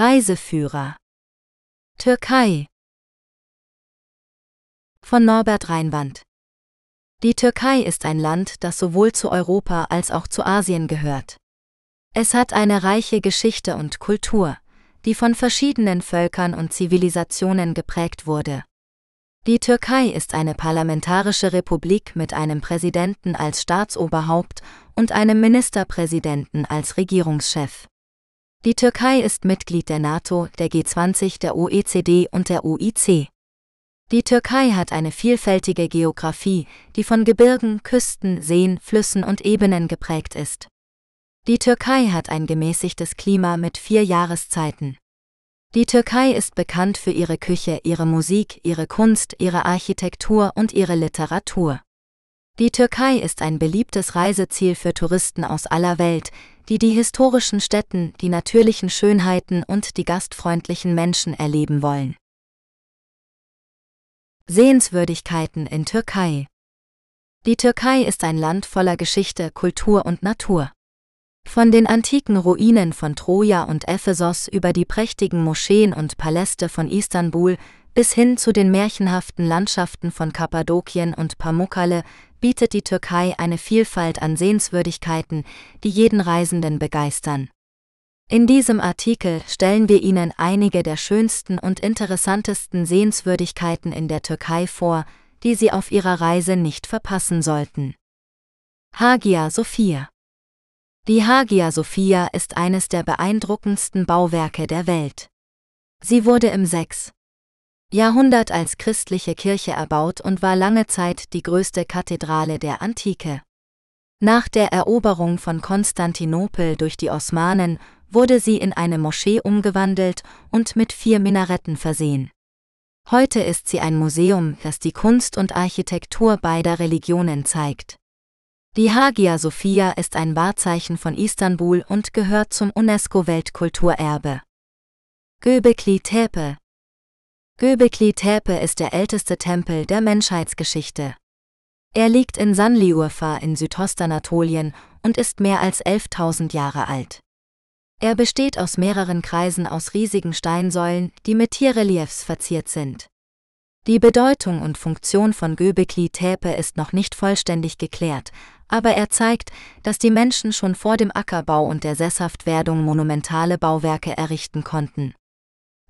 Reiseführer Türkei von Norbert Reinwand Die Türkei ist ein Land, das sowohl zu Europa als auch zu Asien gehört. Es hat eine reiche Geschichte und Kultur, die von verschiedenen Völkern und Zivilisationen geprägt wurde. Die Türkei ist eine parlamentarische Republik mit einem Präsidenten als Staatsoberhaupt und einem Ministerpräsidenten als Regierungschef. Die Türkei ist Mitglied der NATO, der G20, der OECD und der OIC. Die Türkei hat eine vielfältige Geographie, die von Gebirgen, Küsten, Seen, Flüssen und Ebenen geprägt ist. Die Türkei hat ein gemäßigtes Klima mit vier Jahreszeiten. Die Türkei ist bekannt für ihre Küche, ihre Musik, ihre Kunst, ihre Architektur und ihre Literatur. Die Türkei ist ein beliebtes Reiseziel für Touristen aus aller Welt, die die historischen Städten, die natürlichen Schönheiten und die gastfreundlichen Menschen erleben wollen. Sehenswürdigkeiten in Türkei Die Türkei ist ein Land voller Geschichte, Kultur und Natur. Von den antiken Ruinen von Troja und Ephesos über die prächtigen Moscheen und Paläste von Istanbul bis hin zu den märchenhaften Landschaften von Kappadokien und Pamukkale bietet die Türkei eine Vielfalt an Sehenswürdigkeiten, die jeden Reisenden begeistern. In diesem Artikel stellen wir Ihnen einige der schönsten und interessantesten Sehenswürdigkeiten in der Türkei vor, die Sie auf Ihrer Reise nicht verpassen sollten. Hagia Sophia die Hagia Sophia ist eines der beeindruckendsten Bauwerke der Welt. Sie wurde im 6. Jahrhundert als christliche Kirche erbaut und war lange Zeit die größte Kathedrale der Antike. Nach der Eroberung von Konstantinopel durch die Osmanen wurde sie in eine Moschee umgewandelt und mit vier Minaretten versehen. Heute ist sie ein Museum, das die Kunst und Architektur beider Religionen zeigt. Die Hagia Sophia ist ein Wahrzeichen von Istanbul und gehört zum UNESCO-Weltkulturerbe. Göbekli Tepe Göbekli Tepe ist der älteste Tempel der Menschheitsgeschichte. Er liegt in Sanliurfa in Südostanatolien und ist mehr als 11.000 Jahre alt. Er besteht aus mehreren Kreisen aus riesigen Steinsäulen, die mit Tierreliefs verziert sind. Die Bedeutung und Funktion von Göbekli Tepe ist noch nicht vollständig geklärt, aber er zeigt, dass die Menschen schon vor dem Ackerbau und der Sesshaftwerdung monumentale Bauwerke errichten konnten.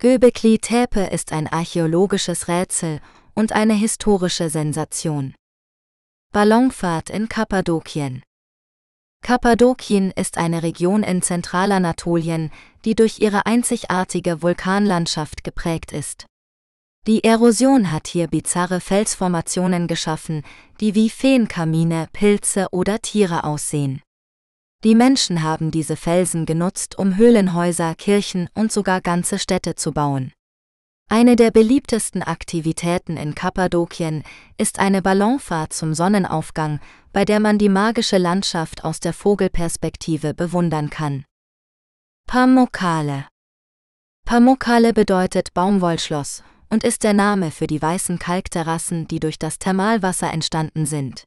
Göbekli Tepe ist ein archäologisches Rätsel und eine historische Sensation. Ballonfahrt in Kappadokien Kappadokien ist eine Region in Zentralanatolien, die durch ihre einzigartige Vulkanlandschaft geprägt ist. Die Erosion hat hier bizarre Felsformationen geschaffen, die wie Feenkamine, Pilze oder Tiere aussehen. Die Menschen haben diese Felsen genutzt, um Höhlenhäuser, Kirchen und sogar ganze Städte zu bauen. Eine der beliebtesten Aktivitäten in Kappadokien ist eine Ballonfahrt zum Sonnenaufgang, bei der man die magische Landschaft aus der Vogelperspektive bewundern kann. Pamukkale Pamukkale bedeutet Baumwollschloss und ist der Name für die weißen Kalkterrassen, die durch das Thermalwasser entstanden sind.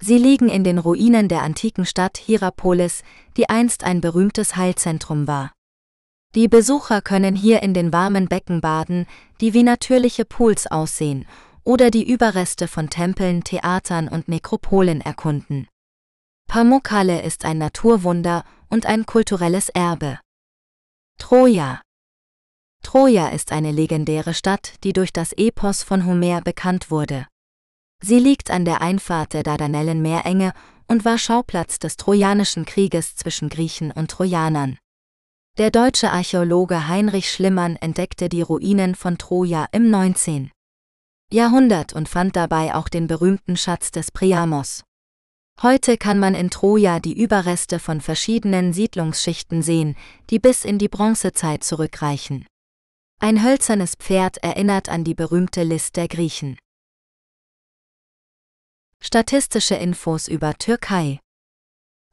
Sie liegen in den Ruinen der antiken Stadt Hierapolis, die einst ein berühmtes Heilzentrum war. Die Besucher können hier in den warmen Becken baden, die wie natürliche Pools aussehen, oder die Überreste von Tempeln, Theatern und Nekropolen erkunden. Pamukkale ist ein Naturwunder und ein kulturelles Erbe. Troja Troja ist eine legendäre Stadt, die durch das Epos von Homer bekannt wurde. Sie liegt an der Einfahrt der Dardanellen-Meerenge und war Schauplatz des Trojanischen Krieges zwischen Griechen und Trojanern. Der deutsche Archäologe Heinrich Schlimmern entdeckte die Ruinen von Troja im 19. Jahrhundert und fand dabei auch den berühmten Schatz des Priamos. Heute kann man in Troja die Überreste von verschiedenen Siedlungsschichten sehen, die bis in die Bronzezeit zurückreichen. Ein hölzernes Pferd erinnert an die berühmte List der Griechen. Statistische Infos über Türkei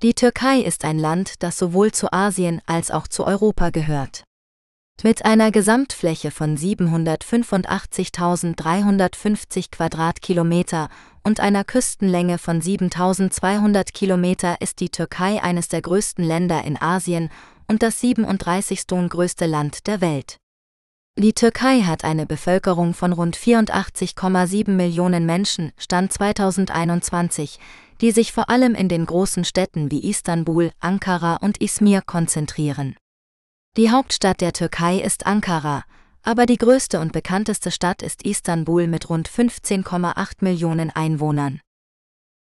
Die Türkei ist ein Land, das sowohl zu Asien als auch zu Europa gehört. Mit einer Gesamtfläche von 785.350 Quadratkilometer und einer Küstenlänge von 7.200 Kilometer ist die Türkei eines der größten Länder in Asien und das 37. größte Land der Welt. Die Türkei hat eine Bevölkerung von rund 84,7 Millionen Menschen, Stand 2021, die sich vor allem in den großen Städten wie Istanbul, Ankara und Izmir konzentrieren. Die Hauptstadt der Türkei ist Ankara, aber die größte und bekannteste Stadt ist Istanbul mit rund 15,8 Millionen Einwohnern.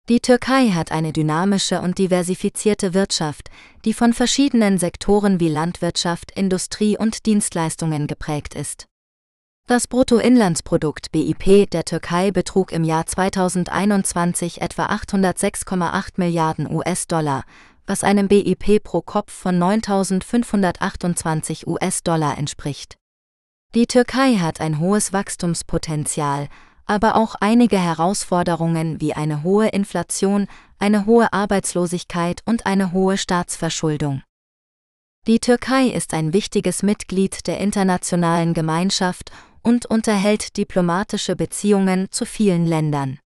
Die Türkei hat eine dynamische und diversifizierte Wirtschaft, die von verschiedenen Sektoren wie Landwirtschaft, Industrie und Dienstleistungen geprägt ist. Das Bruttoinlandsprodukt BIP der Türkei betrug im Jahr 2021 etwa 806,8 Milliarden US-Dollar, was einem BIP pro Kopf von 9.528 US-Dollar entspricht. Die Türkei hat ein hohes Wachstumspotenzial, aber auch einige Herausforderungen wie eine hohe Inflation, eine hohe Arbeitslosigkeit und eine hohe Staatsverschuldung. Die Türkei ist ein wichtiges Mitglied der internationalen Gemeinschaft und unterhält diplomatische Beziehungen zu vielen Ländern.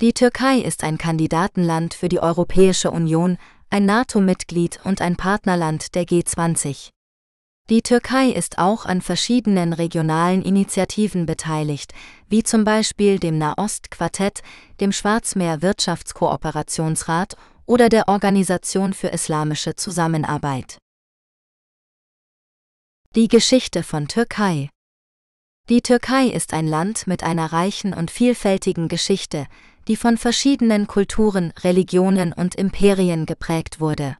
Die Türkei ist ein Kandidatenland für die Europäische Union, ein NATO-Mitglied und ein Partnerland der G20. Die Türkei ist auch an verschiedenen regionalen Initiativen beteiligt, wie zum Beispiel dem Nahost-Quartett, dem Schwarzmeer-Wirtschaftskooperationsrat oder der Organisation für islamische Zusammenarbeit. Die Geschichte von Türkei Die Türkei ist ein Land mit einer reichen und vielfältigen Geschichte, die von verschiedenen Kulturen, Religionen und Imperien geprägt wurde.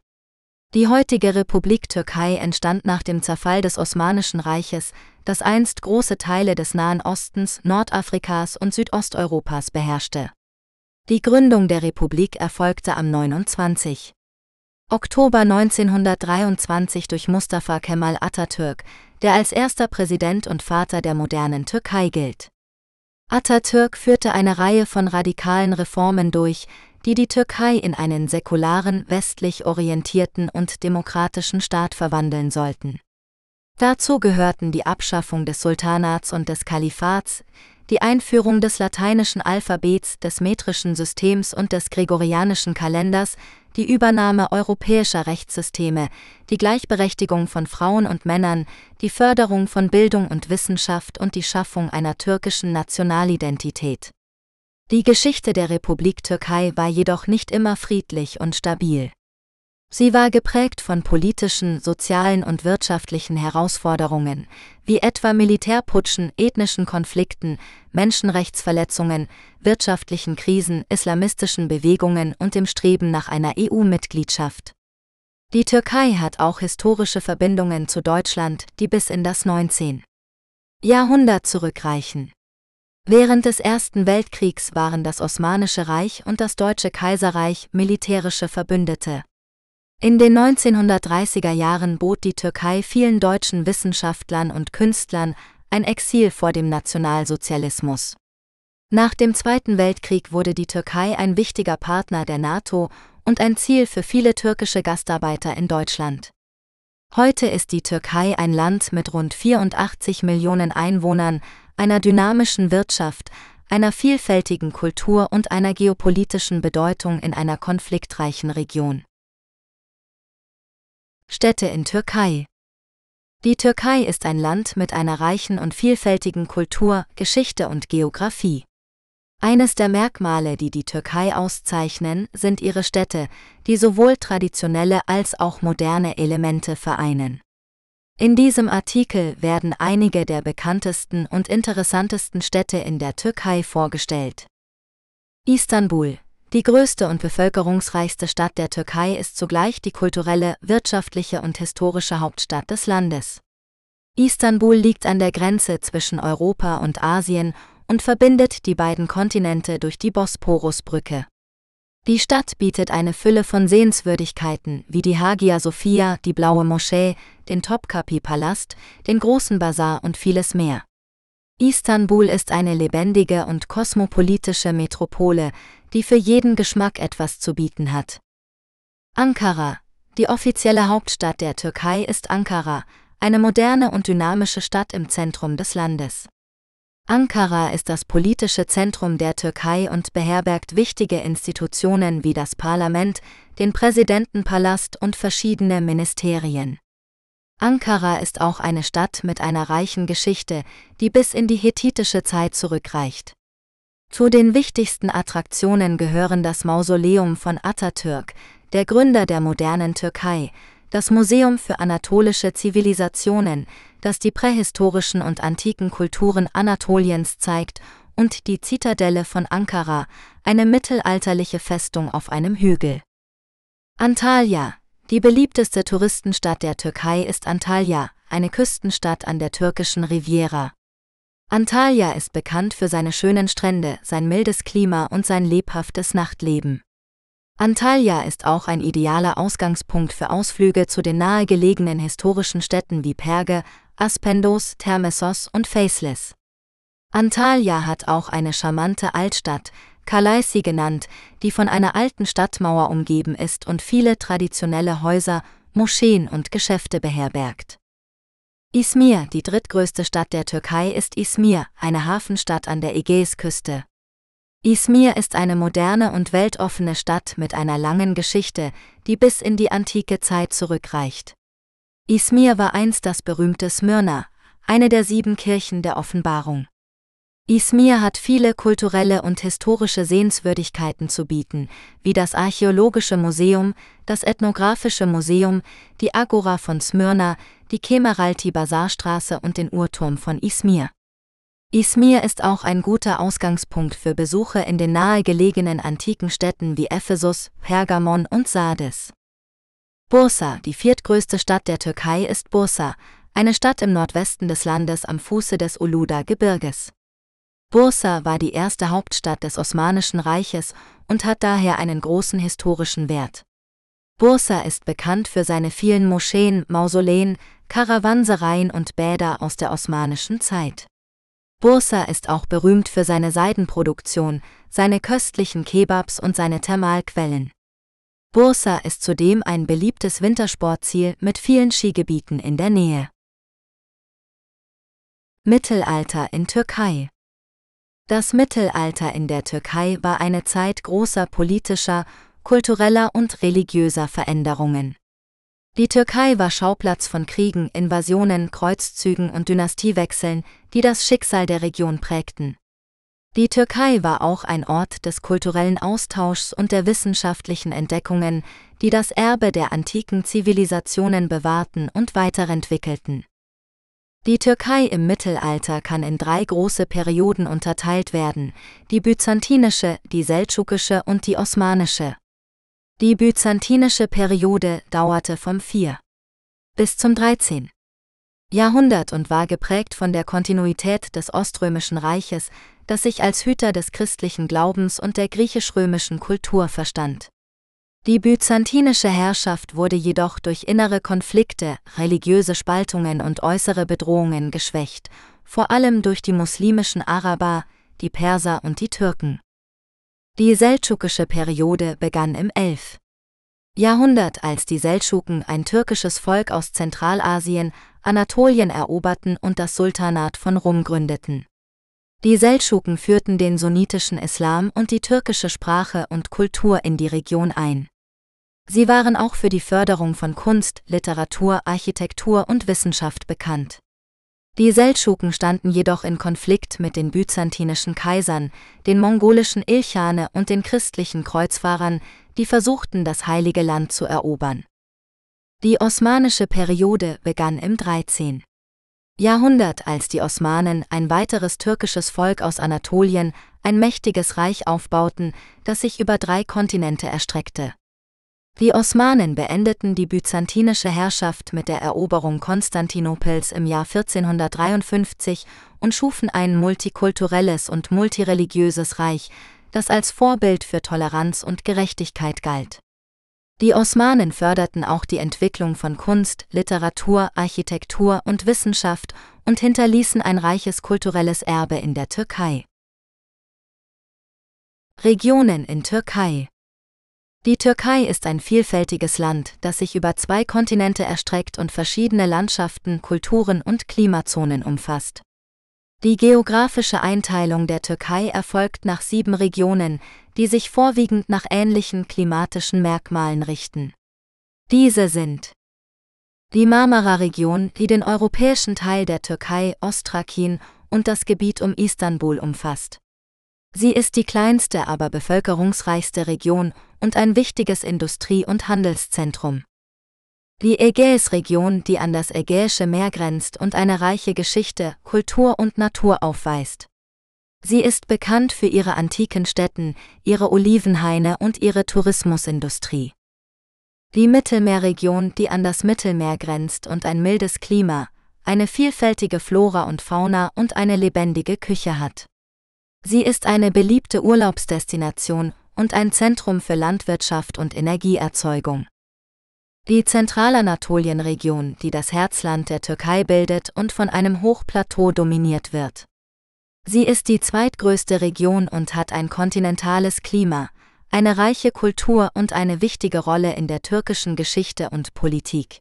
Die heutige Republik Türkei entstand nach dem Zerfall des Osmanischen Reiches, das einst große Teile des Nahen Ostens, Nordafrikas und Südosteuropas beherrschte. Die Gründung der Republik erfolgte am 29. Oktober 1923 durch Mustafa Kemal Atatürk, der als erster Präsident und Vater der modernen Türkei gilt. Atatürk führte eine Reihe von radikalen Reformen durch, die die Türkei in einen säkularen, westlich orientierten und demokratischen Staat verwandeln sollten. Dazu gehörten die Abschaffung des Sultanats und des Kalifats, die Einführung des lateinischen Alphabets, des metrischen Systems und des gregorianischen Kalenders, die Übernahme europäischer Rechtssysteme, die Gleichberechtigung von Frauen und Männern, die Förderung von Bildung und Wissenschaft und die Schaffung einer türkischen Nationalidentität. Die Geschichte der Republik Türkei war jedoch nicht immer friedlich und stabil. Sie war geprägt von politischen, sozialen und wirtschaftlichen Herausforderungen, wie etwa Militärputschen, ethnischen Konflikten, Menschenrechtsverletzungen, wirtschaftlichen Krisen, islamistischen Bewegungen und dem Streben nach einer EU-Mitgliedschaft. Die Türkei hat auch historische Verbindungen zu Deutschland, die bis in das 19. Jahrhundert zurückreichen. Während des Ersten Weltkriegs waren das Osmanische Reich und das Deutsche Kaiserreich militärische Verbündete. In den 1930er Jahren bot die Türkei vielen deutschen Wissenschaftlern und Künstlern ein Exil vor dem Nationalsozialismus. Nach dem Zweiten Weltkrieg wurde die Türkei ein wichtiger Partner der NATO und ein Ziel für viele türkische Gastarbeiter in Deutschland. Heute ist die Türkei ein Land mit rund 84 Millionen Einwohnern, einer dynamischen Wirtschaft, einer vielfältigen Kultur und einer geopolitischen Bedeutung in einer konfliktreichen Region. Städte in Türkei Die Türkei ist ein Land mit einer reichen und vielfältigen Kultur, Geschichte und Geographie. Eines der Merkmale, die die Türkei auszeichnen, sind ihre Städte, die sowohl traditionelle als auch moderne Elemente vereinen. In diesem Artikel werden einige der bekanntesten und interessantesten Städte in der Türkei vorgestellt. Istanbul, die größte und bevölkerungsreichste Stadt der Türkei, ist zugleich die kulturelle, wirtschaftliche und historische Hauptstadt des Landes. Istanbul liegt an der Grenze zwischen Europa und Asien und verbindet die beiden Kontinente durch die Bosporusbrücke. Die Stadt bietet eine Fülle von Sehenswürdigkeiten wie die Hagia Sophia, die Blaue Moschee, den Topkapi-Palast, den großen Bazar und vieles mehr. Istanbul ist eine lebendige und kosmopolitische Metropole, die für jeden Geschmack etwas zu bieten hat. Ankara, die offizielle Hauptstadt der Türkei ist Ankara, eine moderne und dynamische Stadt im Zentrum des Landes. Ankara ist das politische Zentrum der Türkei und beherbergt wichtige Institutionen wie das Parlament, den Präsidentenpalast und verschiedene Ministerien. Ankara ist auch eine Stadt mit einer reichen Geschichte, die bis in die hethitische Zeit zurückreicht. Zu den wichtigsten Attraktionen gehören das Mausoleum von Atatürk, der Gründer der modernen Türkei, das Museum für anatolische Zivilisationen, das die prähistorischen und antiken Kulturen Anatoliens zeigt, und die Zitadelle von Ankara, eine mittelalterliche Festung auf einem Hügel. Antalya, die beliebteste Touristenstadt der Türkei ist Antalya, eine Küstenstadt an der türkischen Riviera. Antalya ist bekannt für seine schönen Strände, sein mildes Klima und sein lebhaftes Nachtleben. Antalya ist auch ein idealer Ausgangspunkt für Ausflüge zu den nahegelegenen historischen Städten wie Perge, Aspendos, Termessos und Faceless. Antalya hat auch eine charmante Altstadt, Kalaisi genannt, die von einer alten Stadtmauer umgeben ist und viele traditionelle Häuser, Moscheen und Geschäfte beherbergt. Izmir, die drittgrößte Stadt der Türkei, ist Izmir, eine Hafenstadt an der Ägäisküste. Izmir ist eine moderne und weltoffene Stadt mit einer langen Geschichte, die bis in die antike Zeit zurückreicht. Izmir war einst das berühmte Smyrna, eine der sieben Kirchen der Offenbarung. Izmir hat viele kulturelle und historische Sehenswürdigkeiten zu bieten, wie das Archäologische Museum, das Ethnographische Museum, die Agora von Smyrna, die Kemeralti Bazarstraße und den Uhrturm von Izmir. Izmir ist auch ein guter Ausgangspunkt für Besuche in den nahegelegenen antiken Städten wie Ephesus, Pergamon und Sardes. Bursa, die viertgrößte Stadt der Türkei, ist Bursa, eine Stadt im Nordwesten des Landes am Fuße des Uluda-Gebirges. Bursa war die erste Hauptstadt des Osmanischen Reiches und hat daher einen großen historischen Wert. Bursa ist bekannt für seine vielen Moscheen, Mausoleen, Karawansereien und Bäder aus der osmanischen Zeit. Bursa ist auch berühmt für seine Seidenproduktion, seine köstlichen Kebabs und seine Thermalquellen. Bursa ist zudem ein beliebtes Wintersportziel mit vielen Skigebieten in der Nähe. Mittelalter in Türkei das Mittelalter in der Türkei war eine Zeit großer politischer, kultureller und religiöser Veränderungen. Die Türkei war Schauplatz von Kriegen, Invasionen, Kreuzzügen und Dynastiewechseln, die das Schicksal der Region prägten. Die Türkei war auch ein Ort des kulturellen Austauschs und der wissenschaftlichen Entdeckungen, die das Erbe der antiken Zivilisationen bewahrten und weiterentwickelten. Die Türkei im Mittelalter kann in drei große Perioden unterteilt werden, die byzantinische, die seldschukische und die osmanische. Die byzantinische Periode dauerte vom 4. bis zum 13. Jahrhundert und war geprägt von der Kontinuität des Oströmischen Reiches, das sich als Hüter des christlichen Glaubens und der griechisch-römischen Kultur verstand. Die byzantinische Herrschaft wurde jedoch durch innere Konflikte, religiöse Spaltungen und äußere Bedrohungen geschwächt, vor allem durch die muslimischen Araber, die Perser und die Türken. Die seldschukische Periode begann im 11. Jahrhundert, als die Seldschuken, ein türkisches Volk aus Zentralasien, Anatolien eroberten und das Sultanat von Rum gründeten. Die Seldschuken führten den sunnitischen Islam und die türkische Sprache und Kultur in die Region ein. Sie waren auch für die Förderung von Kunst, Literatur, Architektur und Wissenschaft bekannt. Die Seldschuken standen jedoch in Konflikt mit den byzantinischen Kaisern, den mongolischen Ilchane und den christlichen Kreuzfahrern, die versuchten, das heilige Land zu erobern. Die osmanische Periode begann im 13. Jahrhundert, als die Osmanen, ein weiteres türkisches Volk aus Anatolien, ein mächtiges Reich aufbauten, das sich über drei Kontinente erstreckte. Die Osmanen beendeten die byzantinische Herrschaft mit der Eroberung Konstantinopels im Jahr 1453 und schufen ein multikulturelles und multireligiöses Reich, das als Vorbild für Toleranz und Gerechtigkeit galt. Die Osmanen förderten auch die Entwicklung von Kunst, Literatur, Architektur und Wissenschaft und hinterließen ein reiches kulturelles Erbe in der Türkei. Regionen in Türkei die Türkei ist ein vielfältiges Land, das sich über zwei Kontinente erstreckt und verschiedene Landschaften, Kulturen und Klimazonen umfasst. Die geografische Einteilung der Türkei erfolgt nach sieben Regionen, die sich vorwiegend nach ähnlichen klimatischen Merkmalen richten. Diese sind Die Marmara-Region, die den europäischen Teil der Türkei, Ostrakin und das Gebiet um Istanbul umfasst. Sie ist die kleinste, aber bevölkerungsreichste Region und ein wichtiges Industrie- und Handelszentrum. Die Ägäisregion, die an das Ägäische Meer grenzt und eine reiche Geschichte, Kultur und Natur aufweist. Sie ist bekannt für ihre antiken Städten, ihre Olivenhaine und ihre Tourismusindustrie. Die Mittelmeerregion, die an das Mittelmeer grenzt und ein mildes Klima, eine vielfältige Flora und Fauna und eine lebendige Küche hat. Sie ist eine beliebte Urlaubsdestination und ein Zentrum für Landwirtschaft und Energieerzeugung. Die Zentralanatolienregion, die das Herzland der Türkei bildet und von einem Hochplateau dominiert wird. Sie ist die zweitgrößte Region und hat ein kontinentales Klima, eine reiche Kultur und eine wichtige Rolle in der türkischen Geschichte und Politik.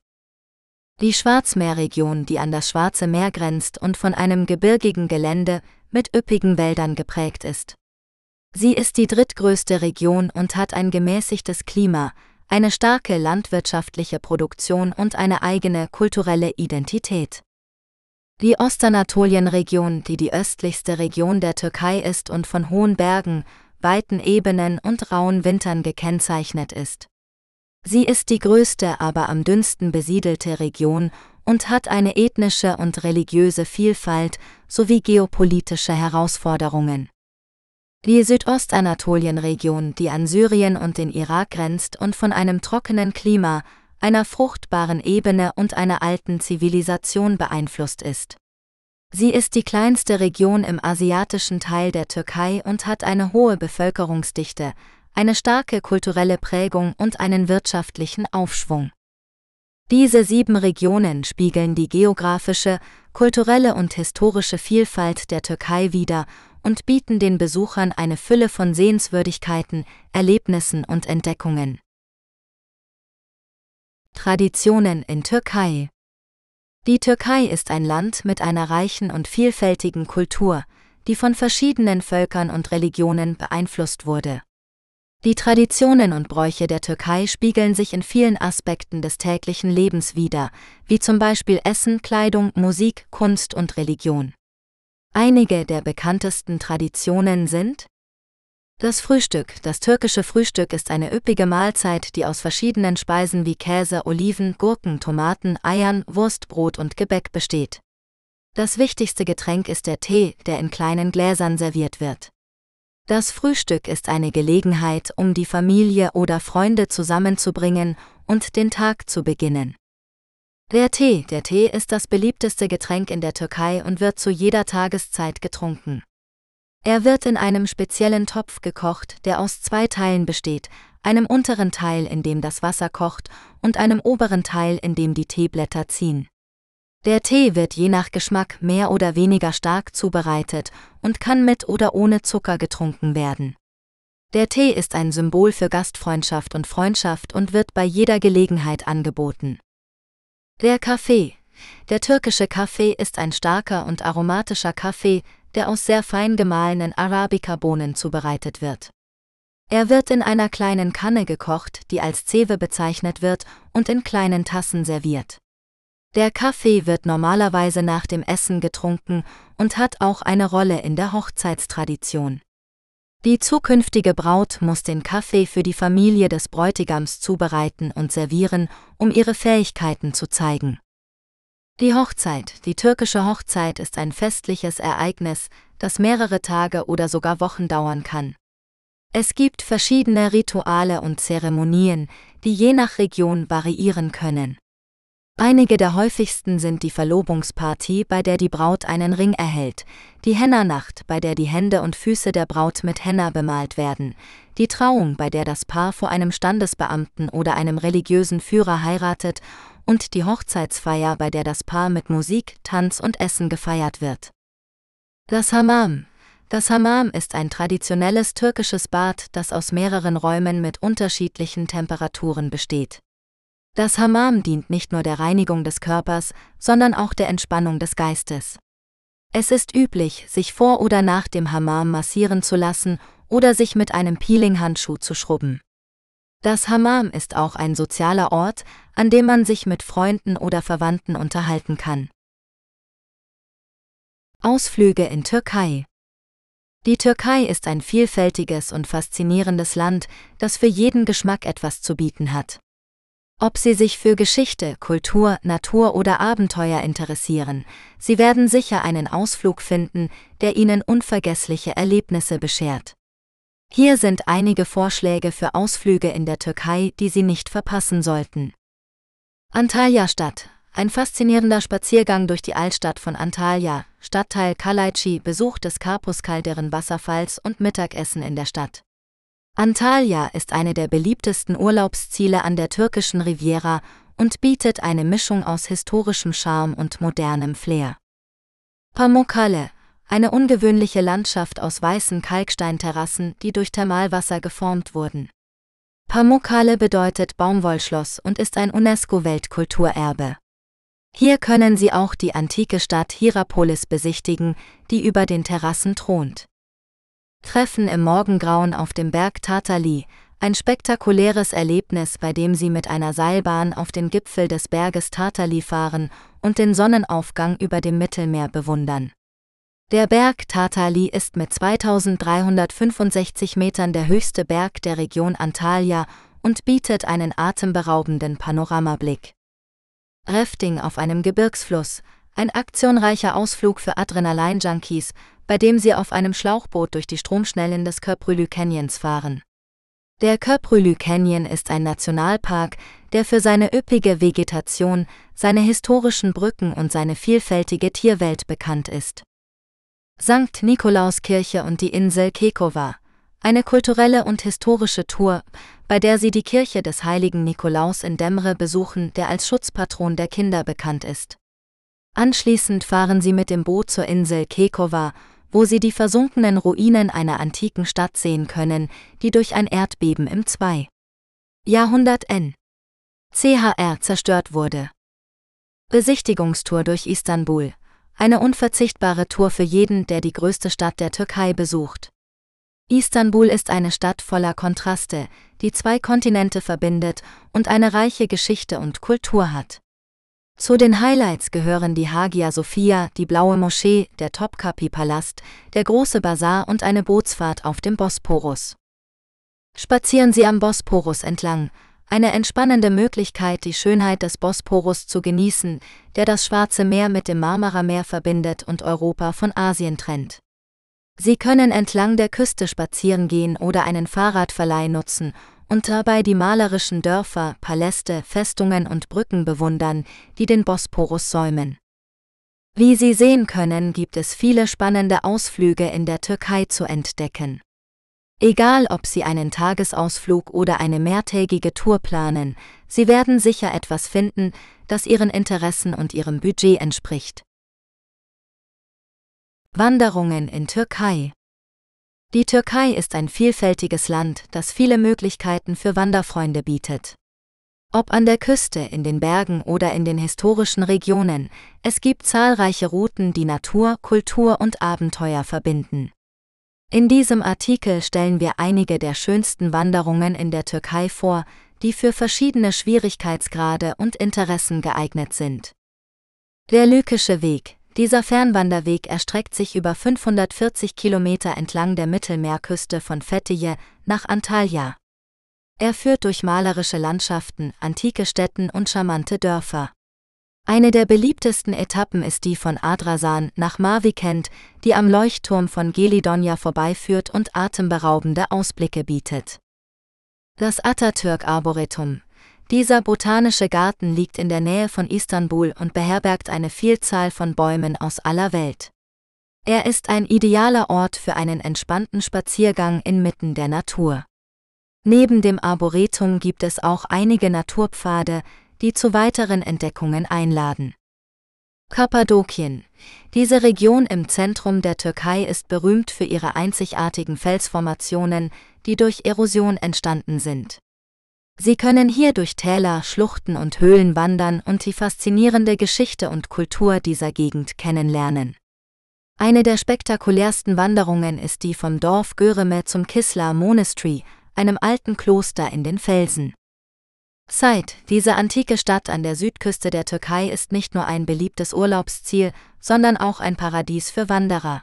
Die Schwarzmeerregion, die an das Schwarze Meer grenzt und von einem gebirgigen Gelände mit üppigen Wäldern geprägt ist. Sie ist die drittgrößte Region und hat ein gemäßigtes Klima, eine starke landwirtschaftliche Produktion und eine eigene kulturelle Identität. Die Ostanatolienregion, die die östlichste Region der Türkei ist und von hohen Bergen, weiten Ebenen und rauen Wintern gekennzeichnet ist. Sie ist die größte, aber am dünnsten besiedelte Region und hat eine ethnische und religiöse Vielfalt sowie geopolitische Herausforderungen. Die Südostanatolienregion, die an Syrien und den Irak grenzt und von einem trockenen Klima, einer fruchtbaren Ebene und einer alten Zivilisation beeinflusst ist. Sie ist die kleinste Region im asiatischen Teil der Türkei und hat eine hohe Bevölkerungsdichte, eine starke kulturelle Prägung und einen wirtschaftlichen Aufschwung. Diese sieben Regionen spiegeln die geografische, kulturelle und historische Vielfalt der Türkei wider und bieten den Besuchern eine Fülle von Sehenswürdigkeiten, Erlebnissen und Entdeckungen. Traditionen in Türkei Die Türkei ist ein Land mit einer reichen und vielfältigen Kultur, die von verschiedenen Völkern und Religionen beeinflusst wurde. Die Traditionen und Bräuche der Türkei spiegeln sich in vielen Aspekten des täglichen Lebens wider, wie zum Beispiel Essen, Kleidung, Musik, Kunst und Religion. Einige der bekanntesten Traditionen sind das Frühstück. Das türkische Frühstück ist eine üppige Mahlzeit, die aus verschiedenen Speisen wie Käse, Oliven, Gurken, Tomaten, Eiern, Wurst, Brot und Gebäck besteht. Das wichtigste Getränk ist der Tee, der in kleinen Gläsern serviert wird. Das Frühstück ist eine Gelegenheit, um die Familie oder Freunde zusammenzubringen und den Tag zu beginnen. Der Tee. Der Tee ist das beliebteste Getränk in der Türkei und wird zu jeder Tageszeit getrunken. Er wird in einem speziellen Topf gekocht, der aus zwei Teilen besteht, einem unteren Teil, in dem das Wasser kocht, und einem oberen Teil, in dem die Teeblätter ziehen. Der Tee wird je nach Geschmack mehr oder weniger stark zubereitet und kann mit oder ohne Zucker getrunken werden. Der Tee ist ein Symbol für Gastfreundschaft und Freundschaft und wird bei jeder Gelegenheit angeboten. Der Kaffee. Der türkische Kaffee ist ein starker und aromatischer Kaffee, der aus sehr fein gemahlenen Arabica-Bohnen zubereitet wird. Er wird in einer kleinen Kanne gekocht, die als Zewe bezeichnet wird, und in kleinen Tassen serviert. Der Kaffee wird normalerweise nach dem Essen getrunken und hat auch eine Rolle in der Hochzeitstradition. Die zukünftige Braut muss den Kaffee für die Familie des Bräutigams zubereiten und servieren, um ihre Fähigkeiten zu zeigen. Die Hochzeit, die türkische Hochzeit ist ein festliches Ereignis, das mehrere Tage oder sogar Wochen dauern kann. Es gibt verschiedene Rituale und Zeremonien, die je nach Region variieren können. Einige der häufigsten sind die Verlobungsparty, bei der die Braut einen Ring erhält, die Henna-Nacht, bei der die Hände und Füße der Braut mit Henna bemalt werden, die Trauung, bei der das Paar vor einem Standesbeamten oder einem religiösen Führer heiratet, und die Hochzeitsfeier, bei der das Paar mit Musik, Tanz und Essen gefeiert wird. Das Hammam. Das Hammam ist ein traditionelles türkisches Bad, das aus mehreren Räumen mit unterschiedlichen Temperaturen besteht. Das Hammam dient nicht nur der Reinigung des Körpers, sondern auch der Entspannung des Geistes. Es ist üblich, sich vor oder nach dem Hammam massieren zu lassen oder sich mit einem Peeling-Handschuh zu schrubben. Das Hammam ist auch ein sozialer Ort, an dem man sich mit Freunden oder Verwandten unterhalten kann. Ausflüge in Türkei Die Türkei ist ein vielfältiges und faszinierendes Land, das für jeden Geschmack etwas zu bieten hat. Ob Sie sich für Geschichte, Kultur, Natur oder Abenteuer interessieren, Sie werden sicher einen Ausflug finden, der Ihnen unvergessliche Erlebnisse beschert. Hier sind einige Vorschläge für Ausflüge in der Türkei, die Sie nicht verpassen sollten. Antalya Stadt. Ein faszinierender Spaziergang durch die Altstadt von Antalya, Stadtteil Kalaycı, Besuch des Karpuskalteren Wasserfalls und Mittagessen in der Stadt. Antalya ist eine der beliebtesten Urlaubsziele an der türkischen Riviera und bietet eine Mischung aus historischem Charme und modernem Flair. Pamukkale, eine ungewöhnliche Landschaft aus weißen Kalksteinterrassen, die durch Thermalwasser geformt wurden. Pamukkale bedeutet Baumwollschloss und ist ein UNESCO-Weltkulturerbe. Hier können Sie auch die antike Stadt Hierapolis besichtigen, die über den Terrassen thront. Treffen im Morgengrauen auf dem Berg Tatali, ein spektakuläres Erlebnis, bei dem Sie mit einer Seilbahn auf den Gipfel des Berges Tatali fahren und den Sonnenaufgang über dem Mittelmeer bewundern. Der Berg Tatali ist mit 2365 Metern der höchste Berg der Region Antalya und bietet einen atemberaubenden Panoramablick. Rafting auf einem Gebirgsfluss, ein aktionreicher Ausflug für Adrenalin-Junkies, bei dem sie auf einem Schlauchboot durch die Stromschnellen des Köprülü Canyons fahren. Der Köprülü Canyon ist ein Nationalpark, der für seine üppige Vegetation, seine historischen Brücken und seine vielfältige Tierwelt bekannt ist. Sankt Nikolauskirche und die Insel Kekova. Eine kulturelle und historische Tour, bei der Sie die Kirche des heiligen Nikolaus in Demre besuchen, der als Schutzpatron der Kinder bekannt ist. Anschließend fahren Sie mit dem Boot zur Insel Kekova, wo Sie die versunkenen Ruinen einer antiken Stadt sehen können, die durch ein Erdbeben im 2. Jahrhundert N. CHR zerstört wurde. Besichtigungstour durch Istanbul, eine unverzichtbare Tour für jeden, der die größte Stadt der Türkei besucht. Istanbul ist eine Stadt voller Kontraste, die zwei Kontinente verbindet und eine reiche Geschichte und Kultur hat. Zu den Highlights gehören die Hagia Sophia, die Blaue Moschee, der Topkapi-Palast, der große Bazar und eine Bootsfahrt auf dem Bosporus. Spazieren Sie am Bosporus entlang, eine entspannende Möglichkeit, die Schönheit des Bosporus zu genießen, der das Schwarze Meer mit dem Marmarameer verbindet und Europa von Asien trennt. Sie können entlang der Küste spazieren gehen oder einen Fahrradverleih nutzen und dabei die malerischen Dörfer, Paläste, Festungen und Brücken bewundern, die den Bosporus säumen. Wie Sie sehen können, gibt es viele spannende Ausflüge in der Türkei zu entdecken. Egal ob Sie einen Tagesausflug oder eine mehrtägige Tour planen, Sie werden sicher etwas finden, das Ihren Interessen und Ihrem Budget entspricht. Wanderungen in Türkei Die Türkei ist ein vielfältiges Land, das viele Möglichkeiten für Wanderfreunde bietet. Ob an der Küste, in den Bergen oder in den historischen Regionen, es gibt zahlreiche Routen, die Natur, Kultur und Abenteuer verbinden. In diesem Artikel stellen wir einige der schönsten Wanderungen in der Türkei vor, die für verschiedene Schwierigkeitsgrade und Interessen geeignet sind. Der Lykische Weg. Dieser Fernwanderweg erstreckt sich über 540 Kilometer entlang der Mittelmeerküste von Fethiye nach Antalya. Er führt durch malerische Landschaften, antike Städten und charmante Dörfer. Eine der beliebtesten Etappen ist die von Adrasan nach Marvikent, die am Leuchtturm von Gelidonja vorbeiführt und atemberaubende Ausblicke bietet. Das Atatürk Arboretum. Dieser botanische Garten liegt in der Nähe von Istanbul und beherbergt eine Vielzahl von Bäumen aus aller Welt. Er ist ein idealer Ort für einen entspannten Spaziergang inmitten der Natur. Neben dem Arboretum gibt es auch einige Naturpfade, die zu weiteren Entdeckungen einladen. Kappadokien. Diese Region im Zentrum der Türkei ist berühmt für ihre einzigartigen Felsformationen, die durch Erosion entstanden sind. Sie können hier durch Täler, Schluchten und Höhlen wandern und die faszinierende Geschichte und Kultur dieser Gegend kennenlernen. Eine der spektakulärsten Wanderungen ist die vom Dorf Göreme zum Kislar Monastery, einem alten Kloster in den Felsen. Side, diese antike Stadt an der Südküste der Türkei ist nicht nur ein beliebtes Urlaubsziel, sondern auch ein Paradies für Wanderer.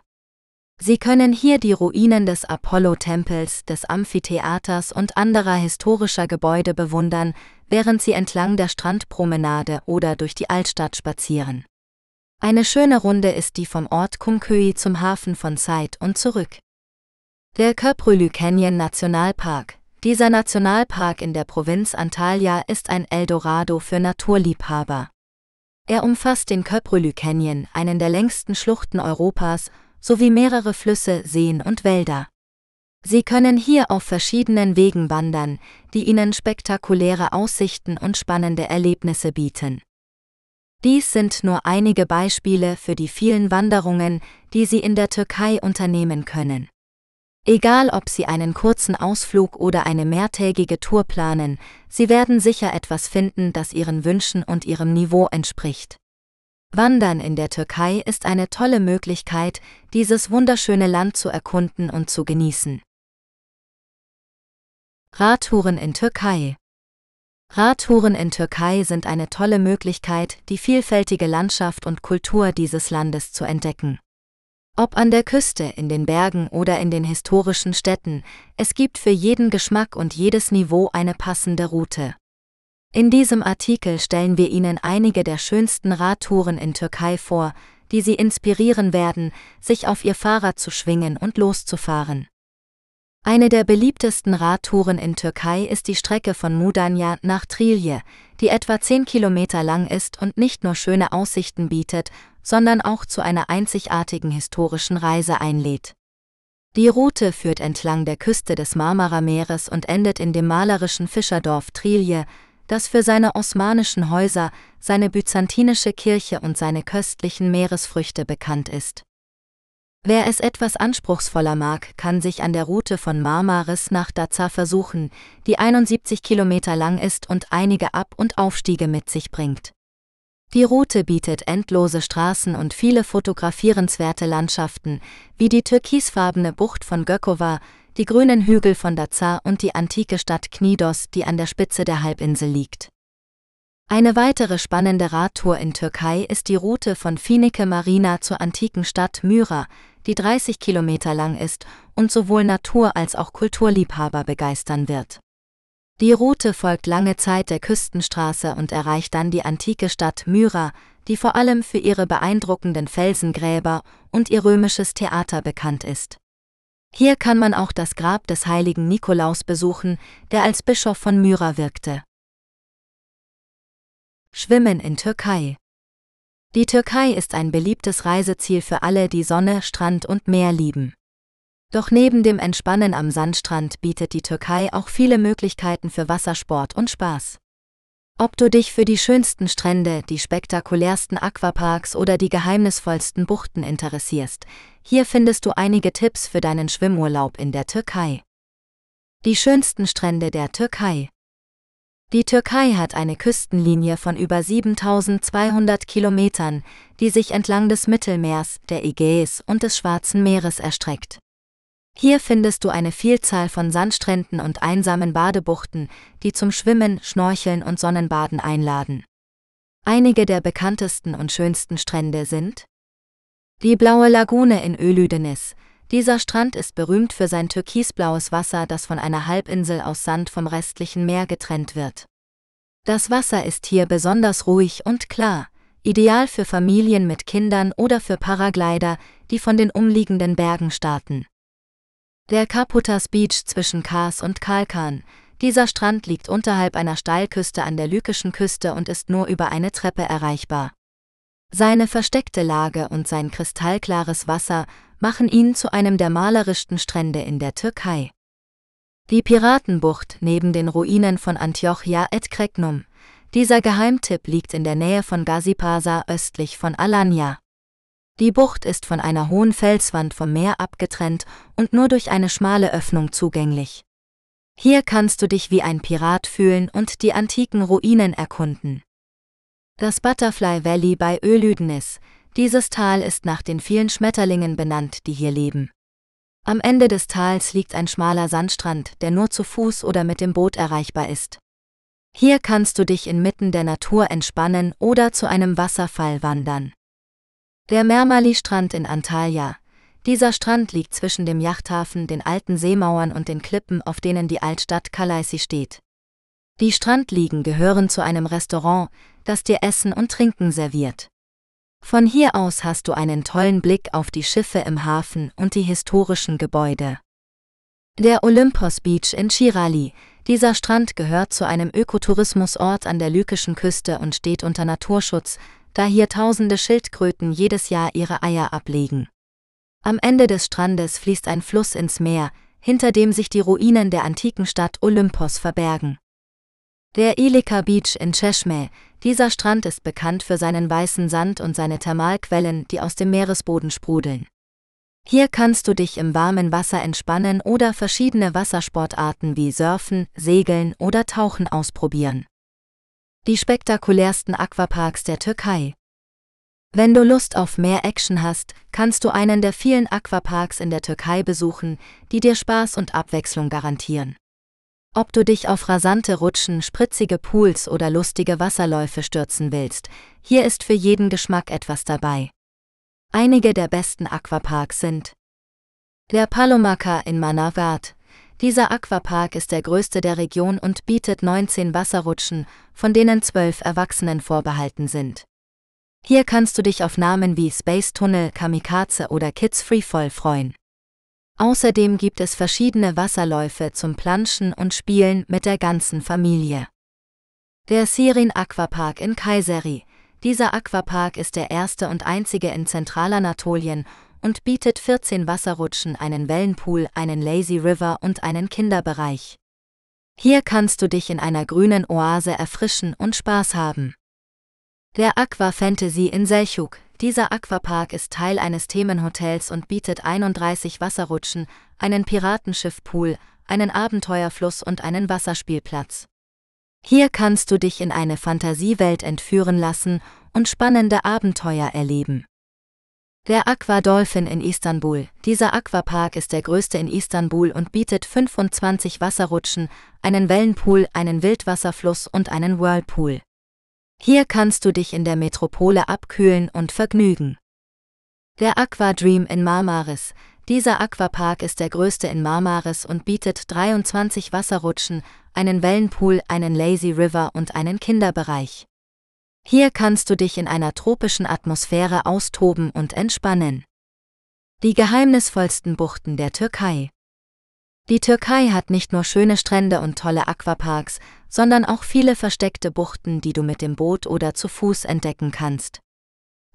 Sie können hier die Ruinen des Apollo-Tempels, des Amphitheaters und anderer historischer Gebäude bewundern, während sie entlang der Strandpromenade oder durch die Altstadt spazieren. Eine schöne Runde ist die vom Ort Kumköy zum Hafen von Side und zurück. Der Köprülü Canyon Nationalpark, dieser Nationalpark in der Provinz Antalya ist ein Eldorado für Naturliebhaber. Er umfasst den Köprülü Canyon, einen der längsten Schluchten Europas, sowie mehrere Flüsse, Seen und Wälder. Sie können hier auf verschiedenen Wegen wandern, die Ihnen spektakuläre Aussichten und spannende Erlebnisse bieten. Dies sind nur einige Beispiele für die vielen Wanderungen, die Sie in der Türkei unternehmen können. Egal ob Sie einen kurzen Ausflug oder eine mehrtägige Tour planen, Sie werden sicher etwas finden, das Ihren Wünschen und Ihrem Niveau entspricht. Wandern in der Türkei ist eine tolle Möglichkeit, dieses wunderschöne Land zu erkunden und zu genießen. Radtouren in Türkei Radtouren in Türkei sind eine tolle Möglichkeit, die vielfältige Landschaft und Kultur dieses Landes zu entdecken. Ob an der Küste, in den Bergen oder in den historischen Städten, es gibt für jeden Geschmack und jedes Niveau eine passende Route. In diesem Artikel stellen wir Ihnen einige der schönsten Radtouren in Türkei vor, die Sie inspirieren werden, sich auf Ihr Fahrrad zu schwingen und loszufahren. Eine der beliebtesten Radtouren in Türkei ist die Strecke von Mudanya nach Trilje, die etwa 10 Kilometer lang ist und nicht nur schöne Aussichten bietet, sondern auch zu einer einzigartigen historischen Reise einlädt. Die Route führt entlang der Küste des Marmara-Meeres und endet in dem malerischen Fischerdorf Trilje, das für seine osmanischen Häuser, seine byzantinische Kirche und seine köstlichen Meeresfrüchte bekannt ist. Wer es etwas anspruchsvoller mag, kann sich an der Route von Marmaris nach Daza versuchen, die 71 Kilometer lang ist und einige Ab- und Aufstiege mit sich bringt. Die Route bietet endlose Straßen und viele fotografierenswerte Landschaften, wie die türkisfarbene Bucht von Gökova, die grünen Hügel von Daza und die antike Stadt Knidos, die an der Spitze der Halbinsel liegt. Eine weitere spannende Radtour in Türkei ist die Route von Finike Marina zur antiken Stadt Myra, die 30 Kilometer lang ist und sowohl Natur- als auch Kulturliebhaber begeistern wird. Die Route folgt lange Zeit der Küstenstraße und erreicht dann die antike Stadt Myra, die vor allem für ihre beeindruckenden Felsengräber und ihr römisches Theater bekannt ist. Hier kann man auch das Grab des heiligen Nikolaus besuchen, der als Bischof von Myra wirkte. Schwimmen in Türkei die Türkei ist ein beliebtes Reiseziel für alle, die Sonne, Strand und Meer lieben. Doch neben dem Entspannen am Sandstrand bietet die Türkei auch viele Möglichkeiten für Wassersport und Spaß. Ob du dich für die schönsten Strände, die spektakulärsten Aquaparks oder die geheimnisvollsten Buchten interessierst, hier findest du einige Tipps für deinen Schwimmurlaub in der Türkei. Die schönsten Strände der Türkei. Die Türkei hat eine Küstenlinie von über 7200 Kilometern, die sich entlang des Mittelmeers, der Ägäis und des Schwarzen Meeres erstreckt. Hier findest du eine Vielzahl von Sandstränden und einsamen Badebuchten, die zum Schwimmen, Schnorcheln und Sonnenbaden einladen. Einige der bekanntesten und schönsten Strände sind die Blaue Lagune in Ölüdenis, dieser Strand ist berühmt für sein türkisblaues Wasser, das von einer Halbinsel aus Sand vom restlichen Meer getrennt wird. Das Wasser ist hier besonders ruhig und klar, ideal für Familien mit Kindern oder für Paraglider, die von den umliegenden Bergen starten. Der Kaputas Beach zwischen Kars und Kalkan. Dieser Strand liegt unterhalb einer Steilküste an der lykischen Küste und ist nur über eine Treppe erreichbar. Seine versteckte Lage und sein kristallklares Wasser machen ihn zu einem der malerischsten Strände in der Türkei. Die Piratenbucht neben den Ruinen von Antiochia et Kreknum. Dieser Geheimtipp liegt in der Nähe von Gazipasa östlich von Alanya. Die Bucht ist von einer hohen Felswand vom Meer abgetrennt und nur durch eine schmale Öffnung zugänglich. Hier kannst du dich wie ein Pirat fühlen und die antiken Ruinen erkunden. Das Butterfly Valley bei Ölüdnis, dieses Tal ist nach den vielen Schmetterlingen benannt, die hier leben. Am Ende des Tals liegt ein schmaler Sandstrand, der nur zu Fuß oder mit dem Boot erreichbar ist. Hier kannst du dich inmitten der Natur entspannen oder zu einem Wasserfall wandern. Der Mermali-Strand in Antalya. Dieser Strand liegt zwischen dem Yachthafen, den alten Seemauern und den Klippen, auf denen die Altstadt Kalaisi steht. Die Strandliegen gehören zu einem Restaurant, das dir Essen und Trinken serviert. Von hier aus hast du einen tollen Blick auf die Schiffe im Hafen und die historischen Gebäude. Der Olympos Beach in Chirali. Dieser Strand gehört zu einem Ökotourismusort an der lykischen Küste und steht unter Naturschutz, da hier tausende Schildkröten jedes Jahr ihre Eier ablegen. Am Ende des Strandes fließt ein Fluss ins Meer, hinter dem sich die Ruinen der antiken Stadt Olympos verbergen. Der Ilika Beach in Cheshme, dieser Strand ist bekannt für seinen weißen Sand und seine Thermalquellen, die aus dem Meeresboden sprudeln. Hier kannst du dich im warmen Wasser entspannen oder verschiedene Wassersportarten wie Surfen, Segeln oder Tauchen ausprobieren die spektakulärsten Aquaparks der Türkei. Wenn du Lust auf mehr Action hast, kannst du einen der vielen Aquaparks in der Türkei besuchen, die dir Spaß und Abwechslung garantieren. Ob du dich auf rasante Rutschen, spritzige Pools oder lustige Wasserläufe stürzen willst, hier ist für jeden Geschmack etwas dabei. Einige der besten Aquaparks sind der Palomaka in Manavgat, dieser Aquapark ist der größte der Region und bietet 19 Wasserrutschen, von denen 12 Erwachsenen vorbehalten sind. Hier kannst du dich auf Namen wie Space Tunnel, Kamikaze oder Kids Freefall freuen. Außerdem gibt es verschiedene Wasserläufe zum Planschen und Spielen mit der ganzen Familie. Der Sirin Aquapark in Kayseri. Dieser Aquapark ist der erste und einzige in Zentralanatolien und bietet 14 Wasserrutschen, einen Wellenpool, einen Lazy River und einen Kinderbereich. Hier kannst du dich in einer grünen Oase erfrischen und Spaß haben. Der Aqua Fantasy in Selchuk. Dieser Aquapark ist Teil eines Themenhotels und bietet 31 Wasserrutschen, einen Piratenschiffpool, einen Abenteuerfluss und einen Wasserspielplatz. Hier kannst du dich in eine Fantasiewelt entführen lassen und spannende Abenteuer erleben. Der Aqua Dolphin in Istanbul. Dieser Aquapark ist der größte in Istanbul und bietet 25 Wasserrutschen, einen Wellenpool, einen Wildwasserfluss und einen Whirlpool. Hier kannst du dich in der Metropole abkühlen und vergnügen. Der Aqua Dream in Marmaris. Dieser Aquapark ist der größte in Marmaris und bietet 23 Wasserrutschen, einen Wellenpool, einen Lazy River und einen Kinderbereich. Hier kannst du dich in einer tropischen Atmosphäre austoben und entspannen. Die geheimnisvollsten Buchten der Türkei. Die Türkei hat nicht nur schöne Strände und tolle Aquaparks, sondern auch viele versteckte Buchten, die du mit dem Boot oder zu Fuß entdecken kannst.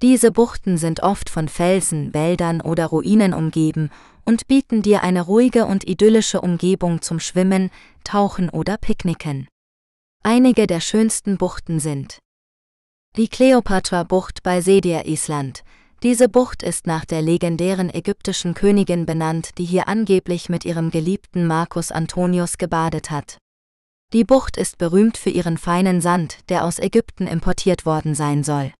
Diese Buchten sind oft von Felsen, Wäldern oder Ruinen umgeben und bieten dir eine ruhige und idyllische Umgebung zum Schwimmen, Tauchen oder Picknicken. Einige der schönsten Buchten sind die Kleopatra-Bucht bei Sedir, Island. Diese Bucht ist nach der legendären ägyptischen Königin benannt, die hier angeblich mit ihrem geliebten Marcus Antonius gebadet hat. Die Bucht ist berühmt für ihren feinen Sand, der aus Ägypten importiert worden sein soll.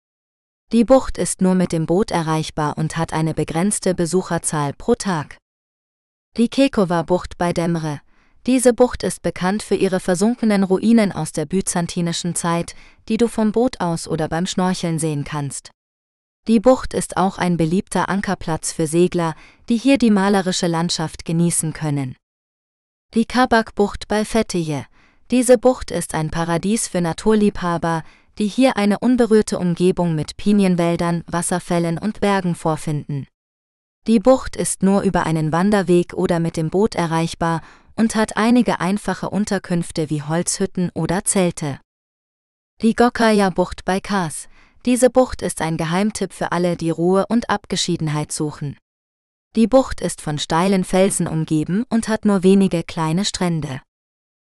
Die Bucht ist nur mit dem Boot erreichbar und hat eine begrenzte Besucherzahl pro Tag. Die Kekova-Bucht bei Demre. Diese Bucht ist bekannt für ihre versunkenen Ruinen aus der byzantinischen Zeit, die du vom Boot aus oder beim Schnorcheln sehen kannst. Die Bucht ist auch ein beliebter Ankerplatz für Segler, die hier die malerische Landschaft genießen können. Die Kabak-Bucht bei Fethiye. Diese Bucht ist ein Paradies für Naturliebhaber, die hier eine unberührte Umgebung mit Pinienwäldern, Wasserfällen und Bergen vorfinden. Die Bucht ist nur über einen Wanderweg oder mit dem Boot erreichbar und hat einige einfache Unterkünfte wie Holzhütten oder Zelte. Die Gokaya-Bucht bei Kars. Diese Bucht ist ein Geheimtipp für alle, die Ruhe und Abgeschiedenheit suchen. Die Bucht ist von steilen Felsen umgeben und hat nur wenige kleine Strände.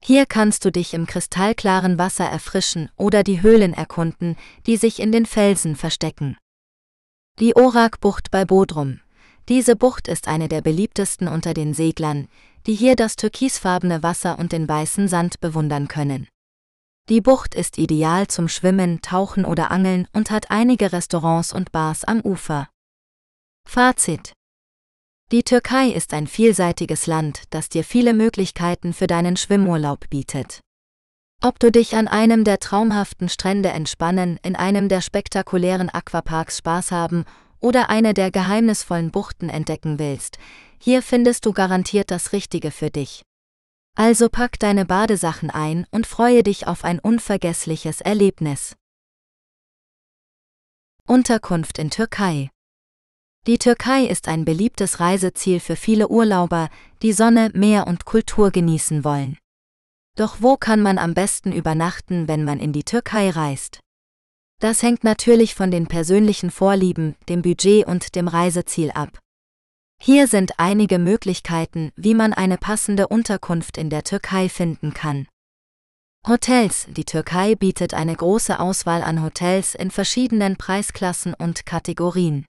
Hier kannst du dich im kristallklaren Wasser erfrischen oder die Höhlen erkunden, die sich in den Felsen verstecken. Die Orak-Bucht bei Bodrum. Diese Bucht ist eine der beliebtesten unter den Seglern, die hier das türkisfarbene Wasser und den weißen Sand bewundern können. Die Bucht ist ideal zum Schwimmen, Tauchen oder Angeln und hat einige Restaurants und Bars am Ufer. Fazit Die Türkei ist ein vielseitiges Land, das dir viele Möglichkeiten für deinen Schwimmurlaub bietet. Ob du dich an einem der traumhaften Strände entspannen, in einem der spektakulären Aquaparks Spaß haben oder eine der geheimnisvollen Buchten entdecken willst, hier findest du garantiert das Richtige für dich. Also pack deine Badesachen ein und freue dich auf ein unvergessliches Erlebnis. Unterkunft in Türkei die Türkei ist ein beliebtes Reiseziel für viele Urlauber, die Sonne, Meer und Kultur genießen wollen. Doch wo kann man am besten übernachten, wenn man in die Türkei reist? Das hängt natürlich von den persönlichen Vorlieben, dem Budget und dem Reiseziel ab. Hier sind einige Möglichkeiten, wie man eine passende Unterkunft in der Türkei finden kann. Hotels Die Türkei bietet eine große Auswahl an Hotels in verschiedenen Preisklassen und Kategorien.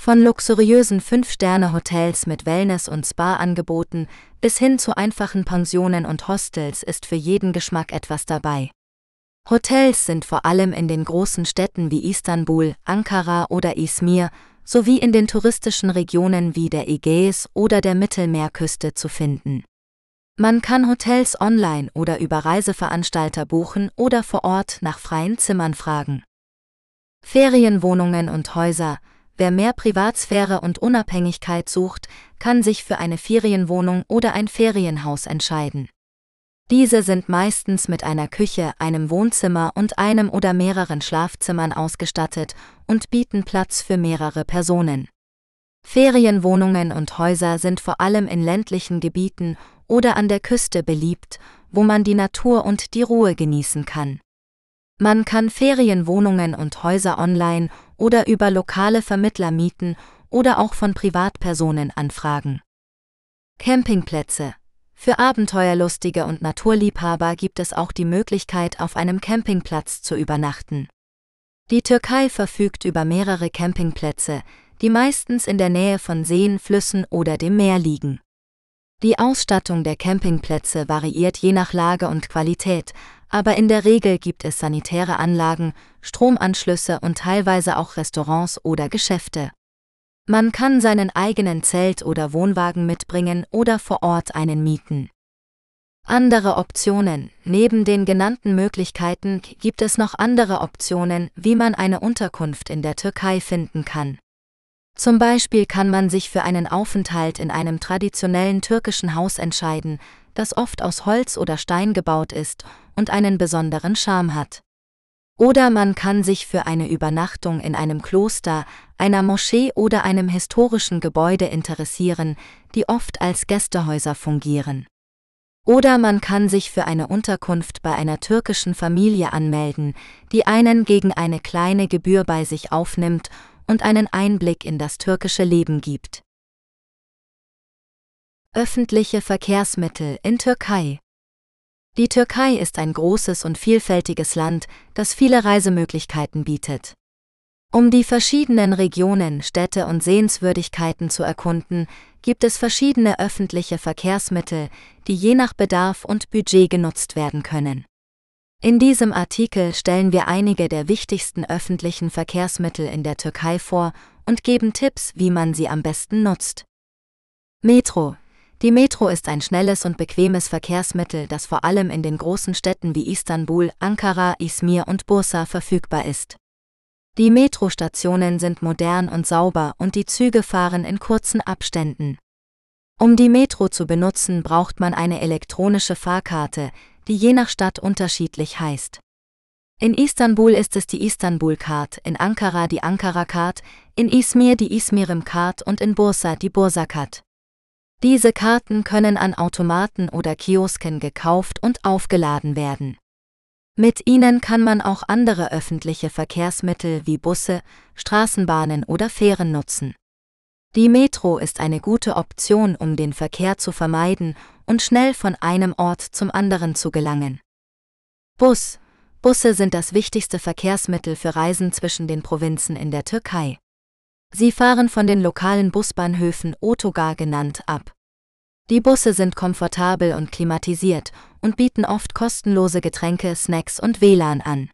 Von luxuriösen Fünf-Sterne-Hotels mit Wellness- und Spa-Angeboten bis hin zu einfachen Pensionen und Hostels ist für jeden Geschmack etwas dabei. Hotels sind vor allem in den großen Städten wie Istanbul, Ankara oder Izmir sowie in den touristischen Regionen wie der Ägäis oder der Mittelmeerküste zu finden. Man kann Hotels online oder über Reiseveranstalter buchen oder vor Ort nach freien Zimmern fragen. Ferienwohnungen und Häuser Wer mehr Privatsphäre und Unabhängigkeit sucht, kann sich für eine Ferienwohnung oder ein Ferienhaus entscheiden. Diese sind meistens mit einer Küche, einem Wohnzimmer und einem oder mehreren Schlafzimmern ausgestattet und bieten Platz für mehrere Personen. Ferienwohnungen und Häuser sind vor allem in ländlichen Gebieten oder an der Küste beliebt, wo man die Natur und die Ruhe genießen kann. Man kann Ferienwohnungen und Häuser online oder über lokale Vermittler mieten oder auch von Privatpersonen anfragen. Campingplätze Für Abenteuerlustige und Naturliebhaber gibt es auch die Möglichkeit, auf einem Campingplatz zu übernachten. Die Türkei verfügt über mehrere Campingplätze, die meistens in der Nähe von Seen, Flüssen oder dem Meer liegen. Die Ausstattung der Campingplätze variiert je nach Lage und Qualität, aber in der Regel gibt es sanitäre Anlagen, Stromanschlüsse und teilweise auch Restaurants oder Geschäfte. Man kann seinen eigenen Zelt oder Wohnwagen mitbringen oder vor Ort einen mieten. Andere Optionen. Neben den genannten Möglichkeiten gibt es noch andere Optionen, wie man eine Unterkunft in der Türkei finden kann. Zum Beispiel kann man sich für einen Aufenthalt in einem traditionellen türkischen Haus entscheiden, das oft aus Holz oder Stein gebaut ist und einen besonderen Charme hat. Oder man kann sich für eine Übernachtung in einem Kloster, einer Moschee oder einem historischen Gebäude interessieren, die oft als Gästehäuser fungieren. Oder man kann sich für eine Unterkunft bei einer türkischen Familie anmelden, die einen gegen eine kleine Gebühr bei sich aufnimmt und einen Einblick in das türkische Leben gibt. Öffentliche Verkehrsmittel in Türkei Die Türkei ist ein großes und vielfältiges Land, das viele Reisemöglichkeiten bietet. Um die verschiedenen Regionen, Städte und Sehenswürdigkeiten zu erkunden, gibt es verschiedene öffentliche Verkehrsmittel, die je nach Bedarf und Budget genutzt werden können. In diesem Artikel stellen wir einige der wichtigsten öffentlichen Verkehrsmittel in der Türkei vor und geben Tipps, wie man sie am besten nutzt. Metro die Metro ist ein schnelles und bequemes Verkehrsmittel, das vor allem in den großen Städten wie Istanbul, Ankara, Izmir und Bursa verfügbar ist. Die Metrostationen sind modern und sauber und die Züge fahren in kurzen Abständen. Um die Metro zu benutzen, braucht man eine elektronische Fahrkarte, die je nach Stadt unterschiedlich heißt. In Istanbul ist es die Istanbul-Card, in Ankara die Ankara-Card, in Izmir die Izmirim-Card und in Bursa die Bursa-Card. Diese Karten können an Automaten oder Kiosken gekauft und aufgeladen werden. Mit ihnen kann man auch andere öffentliche Verkehrsmittel wie Busse, Straßenbahnen oder Fähren nutzen. Die Metro ist eine gute Option, um den Verkehr zu vermeiden und schnell von einem Ort zum anderen zu gelangen. Bus. Busse sind das wichtigste Verkehrsmittel für Reisen zwischen den Provinzen in der Türkei. Sie fahren von den lokalen Busbahnhöfen Otogar genannt ab. Die Busse sind komfortabel und klimatisiert und bieten oft kostenlose Getränke, Snacks und WLAN an.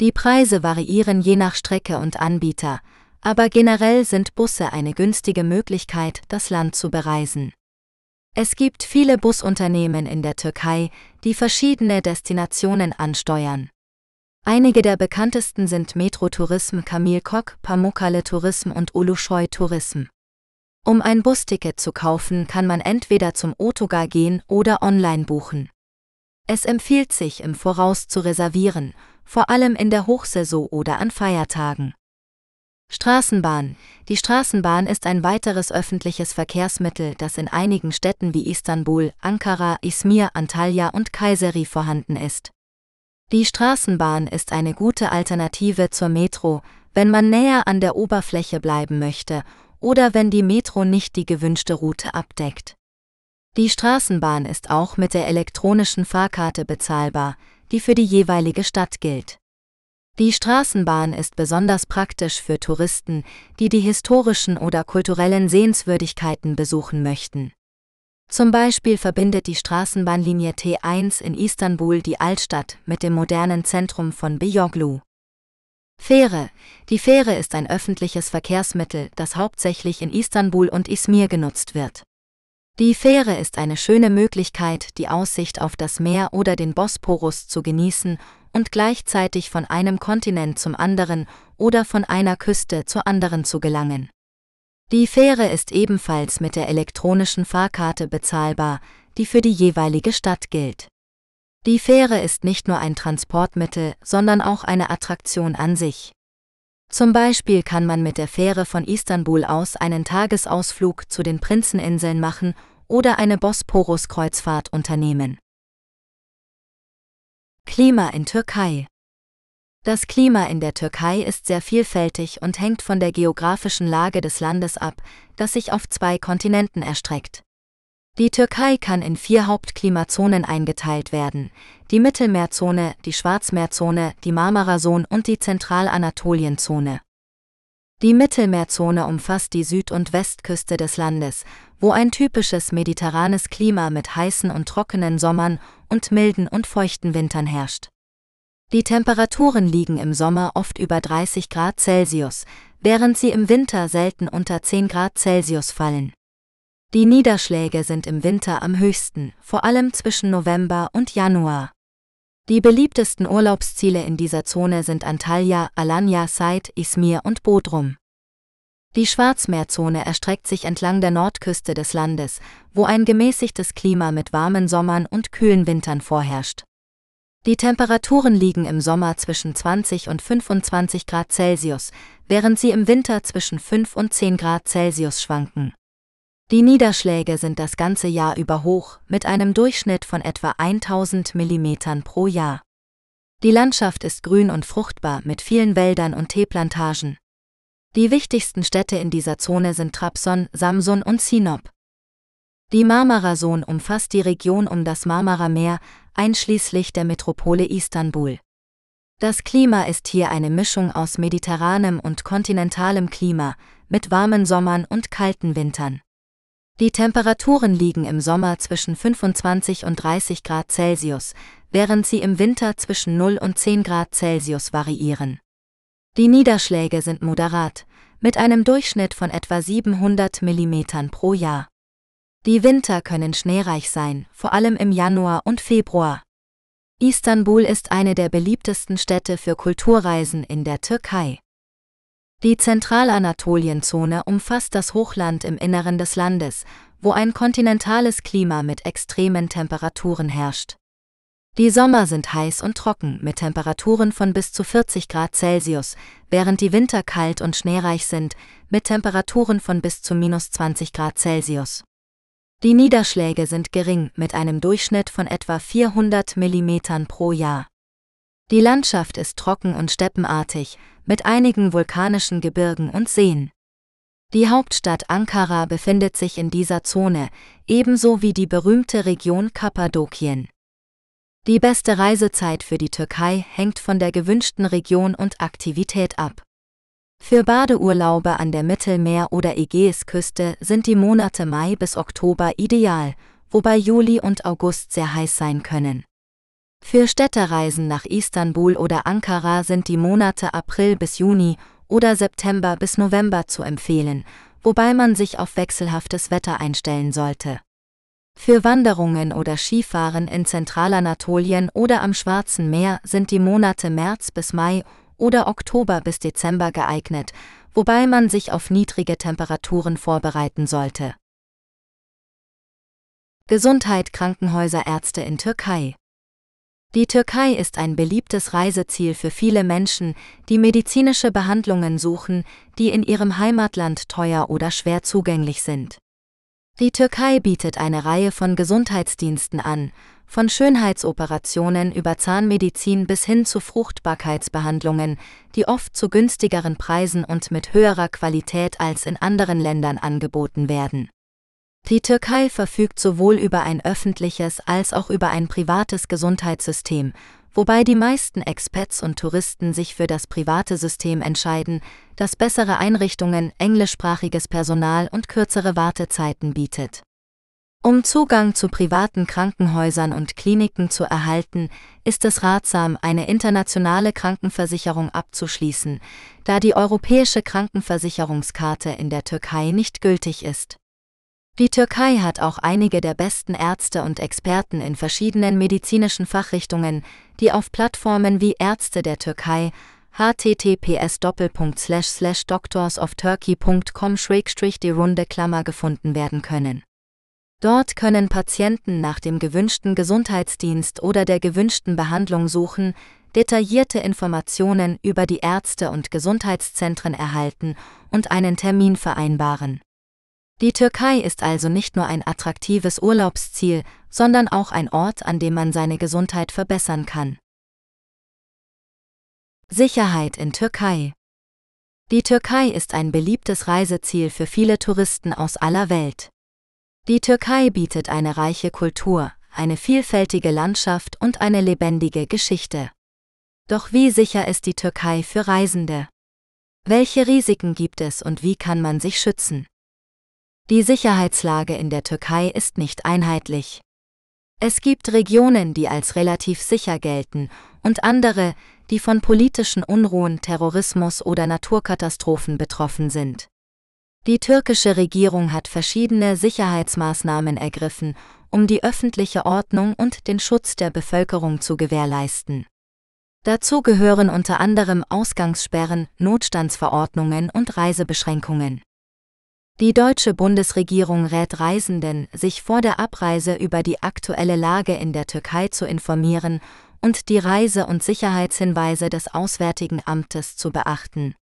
Die Preise variieren je nach Strecke und Anbieter, aber generell sind Busse eine günstige Möglichkeit, das Land zu bereisen. Es gibt viele Busunternehmen in der Türkei, die verschiedene Destinationen ansteuern. Einige der bekanntesten sind Metro Tourism Kamil Pamukkale Tourism und Ulusoy Tourism. Um ein Busticket zu kaufen, kann man entweder zum Otogar gehen oder online buchen. Es empfiehlt sich, im Voraus zu reservieren, vor allem in der Hochsaison oder an Feiertagen. Straßenbahn. Die Straßenbahn ist ein weiteres öffentliches Verkehrsmittel, das in einigen Städten wie Istanbul, Ankara, Izmir, Antalya und Kayseri vorhanden ist. Die Straßenbahn ist eine gute Alternative zur Metro, wenn man näher an der Oberfläche bleiben möchte oder wenn die Metro nicht die gewünschte Route abdeckt. Die Straßenbahn ist auch mit der elektronischen Fahrkarte bezahlbar, die für die jeweilige Stadt gilt. Die Straßenbahn ist besonders praktisch für Touristen, die die historischen oder kulturellen Sehenswürdigkeiten besuchen möchten. Zum Beispiel verbindet die Straßenbahnlinie T1 in Istanbul die Altstadt mit dem modernen Zentrum von Beyoglu. Fähre. Die Fähre ist ein öffentliches Verkehrsmittel, das hauptsächlich in Istanbul und Izmir genutzt wird. Die Fähre ist eine schöne Möglichkeit, die Aussicht auf das Meer oder den Bosporus zu genießen und gleichzeitig von einem Kontinent zum anderen oder von einer Küste zur anderen zu gelangen. Die Fähre ist ebenfalls mit der elektronischen Fahrkarte bezahlbar, die für die jeweilige Stadt gilt. Die Fähre ist nicht nur ein Transportmittel, sondern auch eine Attraktion an sich. Zum Beispiel kann man mit der Fähre von Istanbul aus einen Tagesausflug zu den Prinzeninseln machen oder eine Bosporus-Kreuzfahrt unternehmen. Klima in Türkei Das Klima in der Türkei ist sehr vielfältig und hängt von der geografischen Lage des Landes ab, das sich auf zwei Kontinenten erstreckt. Die Türkei kann in vier Hauptklimazonen eingeteilt werden, die Mittelmeerzone, die Schwarzmeerzone, die Marmarazone und die Zentralanatolienzone. Die Mittelmeerzone umfasst die Süd- und Westküste des Landes, wo ein typisches mediterranes Klima mit heißen und trockenen Sommern und milden und feuchten Wintern herrscht. Die Temperaturen liegen im Sommer oft über 30 Grad Celsius, während sie im Winter selten unter 10 Grad Celsius fallen. Die Niederschläge sind im Winter am höchsten, vor allem zwischen November und Januar. Die beliebtesten Urlaubsziele in dieser Zone sind Antalya, Alanya, Said, Izmir und Bodrum. Die Schwarzmeerzone erstreckt sich entlang der Nordküste des Landes, wo ein gemäßigtes Klima mit warmen Sommern und kühlen Wintern vorherrscht. Die Temperaturen liegen im Sommer zwischen 20 und 25 Grad Celsius, während sie im Winter zwischen 5 und 10 Grad Celsius schwanken. Die Niederschläge sind das ganze Jahr über hoch, mit einem Durchschnitt von etwa 1000 mm pro Jahr. Die Landschaft ist grün und fruchtbar mit vielen Wäldern und Teeplantagen. Die wichtigsten Städte in dieser Zone sind Trabzon, Samsun und Sinop. Die Marmara-Zone umfasst die Region um das Marmara-Meer, einschließlich der Metropole Istanbul. Das Klima ist hier eine Mischung aus mediterranem und kontinentalem Klima, mit warmen Sommern und kalten Wintern. Die Temperaturen liegen im Sommer zwischen 25 und 30 Grad Celsius, während sie im Winter zwischen 0 und 10 Grad Celsius variieren. Die Niederschläge sind moderat, mit einem Durchschnitt von etwa 700 mm pro Jahr. Die Winter können schneereich sein, vor allem im Januar und Februar. Istanbul ist eine der beliebtesten Städte für Kulturreisen in der Türkei. Die Zentralanatolienzone umfasst das Hochland im Inneren des Landes, wo ein kontinentales Klima mit extremen Temperaturen herrscht. Die Sommer sind heiß und trocken mit Temperaturen von bis zu 40 Grad Celsius, während die Winter kalt und schneereich sind mit Temperaturen von bis zu minus 20 Grad Celsius. Die Niederschläge sind gering mit einem Durchschnitt von etwa 400 mm pro Jahr. Die Landschaft ist trocken und steppenartig, mit einigen vulkanischen Gebirgen und Seen. Die Hauptstadt Ankara befindet sich in dieser Zone, ebenso wie die berühmte Region Kappadokien. Die beste Reisezeit für die Türkei hängt von der gewünschten Region und Aktivität ab. Für Badeurlaube an der Mittelmeer- oder Ägäisküste sind die Monate Mai bis Oktober ideal, wobei Juli und August sehr heiß sein können. Für Städtereisen nach Istanbul oder Ankara sind die Monate April bis Juni oder September bis November zu empfehlen, wobei man sich auf wechselhaftes Wetter einstellen sollte. Für Wanderungen oder Skifahren in Zentralanatolien oder am Schwarzen Meer sind die Monate März bis Mai oder Oktober bis Dezember geeignet, wobei man sich auf niedrige Temperaturen vorbereiten sollte. Gesundheit Krankenhäuser Ärzte in Türkei Die Türkei ist ein beliebtes Reiseziel für viele Menschen, die medizinische Behandlungen suchen, die in ihrem Heimatland teuer oder schwer zugänglich sind. Die Türkei bietet eine Reihe von Gesundheitsdiensten an, von Schönheitsoperationen über Zahnmedizin bis hin zu Fruchtbarkeitsbehandlungen, die oft zu günstigeren Preisen und mit höherer Qualität als in anderen Ländern angeboten werden. Die Türkei verfügt sowohl über ein öffentliches als auch über ein privates Gesundheitssystem, wobei die meisten Expats und Touristen sich für das private System entscheiden, das bessere Einrichtungen, englischsprachiges Personal und kürzere Wartezeiten bietet. Um Zugang zu privaten Krankenhäusern und Kliniken zu erhalten, ist es ratsam, eine internationale Krankenversicherung abzuschließen, da die europäische Krankenversicherungskarte in der Türkei nicht gültig ist. Die Türkei hat auch einige der besten Ärzte und Experten in verschiedenen medizinischen Fachrichtungen, die auf Plattformen wie Ärzte der Türkei https doctorsofturkey.com die runde Klammer gefunden werden können. Dort können Patienten nach dem gewünschten Gesundheitsdienst oder der gewünschten Behandlung suchen, detaillierte Informationen über die Ärzte und Gesundheitszentren erhalten und einen Termin vereinbaren. Die Türkei ist also nicht nur ein attraktives Urlaubsziel, sondern auch ein Ort, an dem man seine Gesundheit verbessern kann. Sicherheit in Türkei Die Türkei ist ein beliebtes Reiseziel für viele Touristen aus aller Welt. Die Türkei bietet eine reiche Kultur, eine vielfältige Landschaft und eine lebendige Geschichte. Doch wie sicher ist die Türkei für Reisende? Welche Risiken gibt es und wie kann man sich schützen? Die Sicherheitslage in der Türkei ist nicht einheitlich. Es gibt Regionen, die als relativ sicher gelten, und andere, die von politischen Unruhen, Terrorismus oder Naturkatastrophen betroffen sind. Die türkische Regierung hat verschiedene Sicherheitsmaßnahmen ergriffen, um die öffentliche Ordnung und den Schutz der Bevölkerung zu gewährleisten. Dazu gehören unter anderem Ausgangssperren, Notstandsverordnungen und Reisebeschränkungen. Die deutsche Bundesregierung rät Reisenden, sich vor der Abreise über die aktuelle Lage in der Türkei zu informieren und die Reise- und Sicherheitshinweise des Auswärtigen Amtes zu beachten.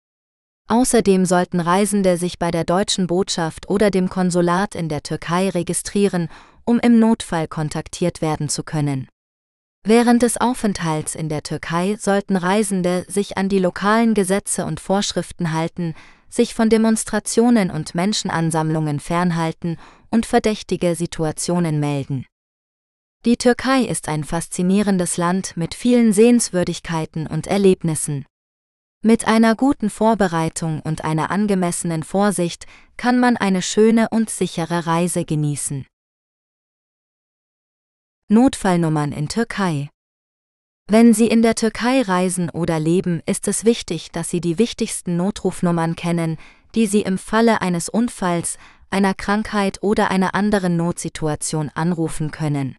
Außerdem sollten Reisende sich bei der deutschen Botschaft oder dem Konsulat in der Türkei registrieren, um im Notfall kontaktiert werden zu können. Während des Aufenthalts in der Türkei sollten Reisende sich an die lokalen Gesetze und Vorschriften halten, sich von Demonstrationen und Menschenansammlungen fernhalten und verdächtige Situationen melden. Die Türkei ist ein faszinierendes Land mit vielen Sehenswürdigkeiten und Erlebnissen. Mit einer guten Vorbereitung und einer angemessenen Vorsicht kann man eine schöne und sichere Reise genießen. Notfallnummern in Türkei wenn Sie in der Türkei reisen oder leben, ist es wichtig, dass Sie die wichtigsten Notrufnummern kennen, die Sie im Falle eines Unfalls, einer Krankheit oder einer anderen Notsituation anrufen können.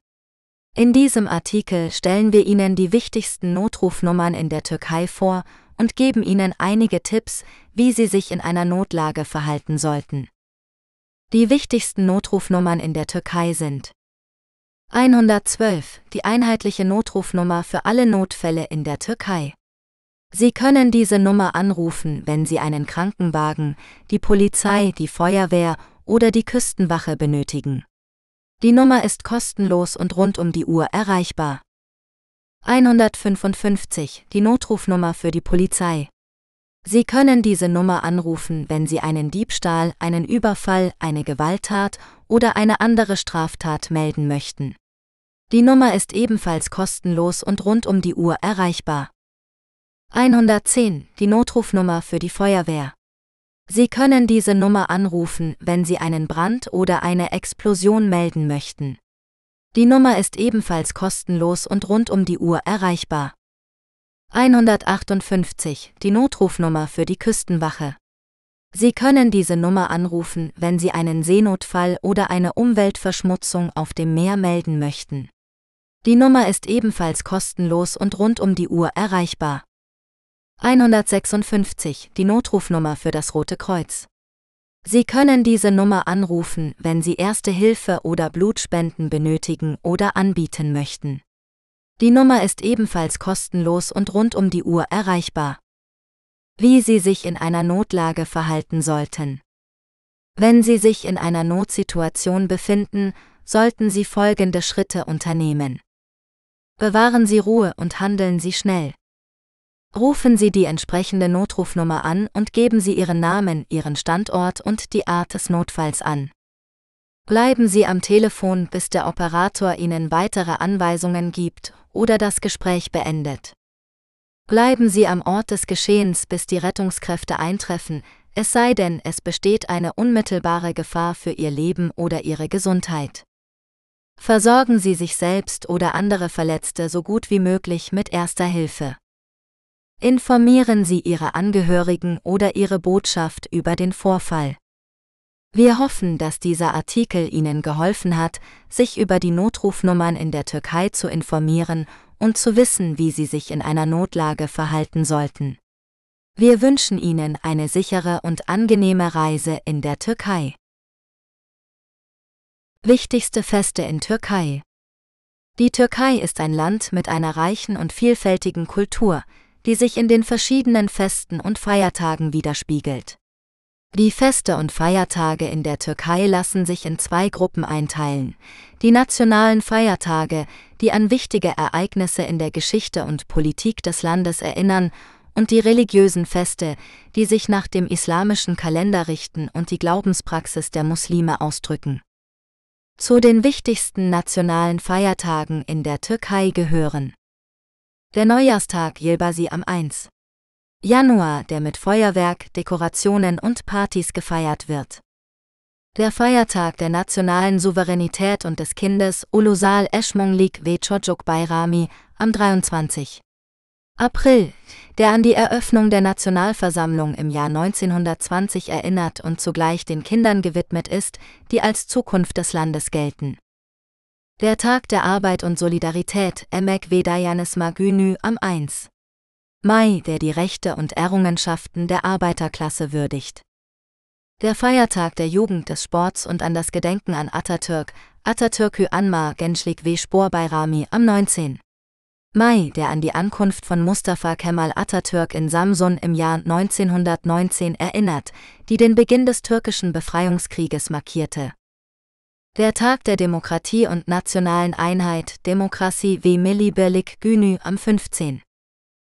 In diesem Artikel stellen wir Ihnen die wichtigsten Notrufnummern in der Türkei vor und geben Ihnen einige Tipps, wie Sie sich in einer Notlage verhalten sollten. Die wichtigsten Notrufnummern in der Türkei sind 112, die einheitliche Notrufnummer für alle Notfälle in der Türkei. Sie können diese Nummer anrufen, wenn Sie einen Krankenwagen, die Polizei, die Feuerwehr oder die Küstenwache benötigen. Die Nummer ist kostenlos und rund um die Uhr erreichbar. 155, die Notrufnummer für die Polizei. Sie können diese Nummer anrufen, wenn Sie einen Diebstahl, einen Überfall, eine Gewalttat oder eine andere Straftat melden möchten. Die Nummer ist ebenfalls kostenlos und rund um die Uhr erreichbar. 110, die Notrufnummer für die Feuerwehr. Sie können diese Nummer anrufen, wenn Sie einen Brand oder eine Explosion melden möchten. Die Nummer ist ebenfalls kostenlos und rund um die Uhr erreichbar. 158, die Notrufnummer für die Küstenwache. Sie können diese Nummer anrufen, wenn Sie einen Seenotfall oder eine Umweltverschmutzung auf dem Meer melden möchten. Die Nummer ist ebenfalls kostenlos und rund um die Uhr erreichbar. 156, die Notrufnummer für das Rote Kreuz. Sie können diese Nummer anrufen, wenn Sie Erste Hilfe oder Blutspenden benötigen oder anbieten möchten. Die Nummer ist ebenfalls kostenlos und rund um die Uhr erreichbar. Wie Sie sich in einer Notlage verhalten sollten. Wenn Sie sich in einer Notsituation befinden, sollten Sie folgende Schritte unternehmen. Bewahren Sie Ruhe und handeln Sie schnell. Rufen Sie die entsprechende Notrufnummer an und geben Sie Ihren Namen, Ihren Standort und die Art des Notfalls an. Bleiben Sie am Telefon, bis der Operator Ihnen weitere Anweisungen gibt oder das Gespräch beendet. Bleiben Sie am Ort des Geschehens, bis die Rettungskräfte eintreffen, es sei denn, es besteht eine unmittelbare Gefahr für Ihr Leben oder Ihre Gesundheit. Versorgen Sie sich selbst oder andere Verletzte so gut wie möglich mit erster Hilfe. Informieren Sie Ihre Angehörigen oder Ihre Botschaft über den Vorfall. Wir hoffen, dass dieser Artikel Ihnen geholfen hat, sich über die Notrufnummern in der Türkei zu informieren und zu wissen, wie Sie sich in einer Notlage verhalten sollten. Wir wünschen Ihnen eine sichere und angenehme Reise in der Türkei. Wichtigste Feste in Türkei Die Türkei ist ein Land mit einer reichen und vielfältigen Kultur, die sich in den verschiedenen Festen und Feiertagen widerspiegelt. Die Feste und Feiertage in der Türkei lassen sich in zwei Gruppen einteilen. Die nationalen Feiertage, die an wichtige Ereignisse in der Geschichte und Politik des Landes erinnern, und die religiösen Feste, die sich nach dem islamischen Kalender richten und die Glaubenspraxis der Muslime ausdrücken. Zu den wichtigsten nationalen Feiertagen in der Türkei gehören der Neujahrstag Yilbazi am 1. Januar, der mit Feuerwerk, Dekorationen und Partys gefeiert wird. Der Feiertag der nationalen Souveränität und des Kindes Ulusal Eschmonglik ve Bayrami am 23. April, der an die Eröffnung der Nationalversammlung im Jahr 1920 erinnert und zugleich den Kindern gewidmet ist, die als Zukunft des Landes gelten. Der Tag der Arbeit und Solidarität Emek Vedayanis Magünü am 1. Mai, der die Rechte und Errungenschaften der Arbeiterklasse würdigt. Der Feiertag der Jugend des Sports und an das Gedenken an Atatürk, Atatürkü Anmar Gençlik ve Spor Bayrami am 19. Mai, der an die Ankunft von Mustafa Kemal Atatürk in Samsun im Jahr 1919 erinnert, die den Beginn des türkischen Befreiungskrieges markierte. Der Tag der Demokratie und nationalen Einheit Demokratie wie Milli Birlik Günü am 15.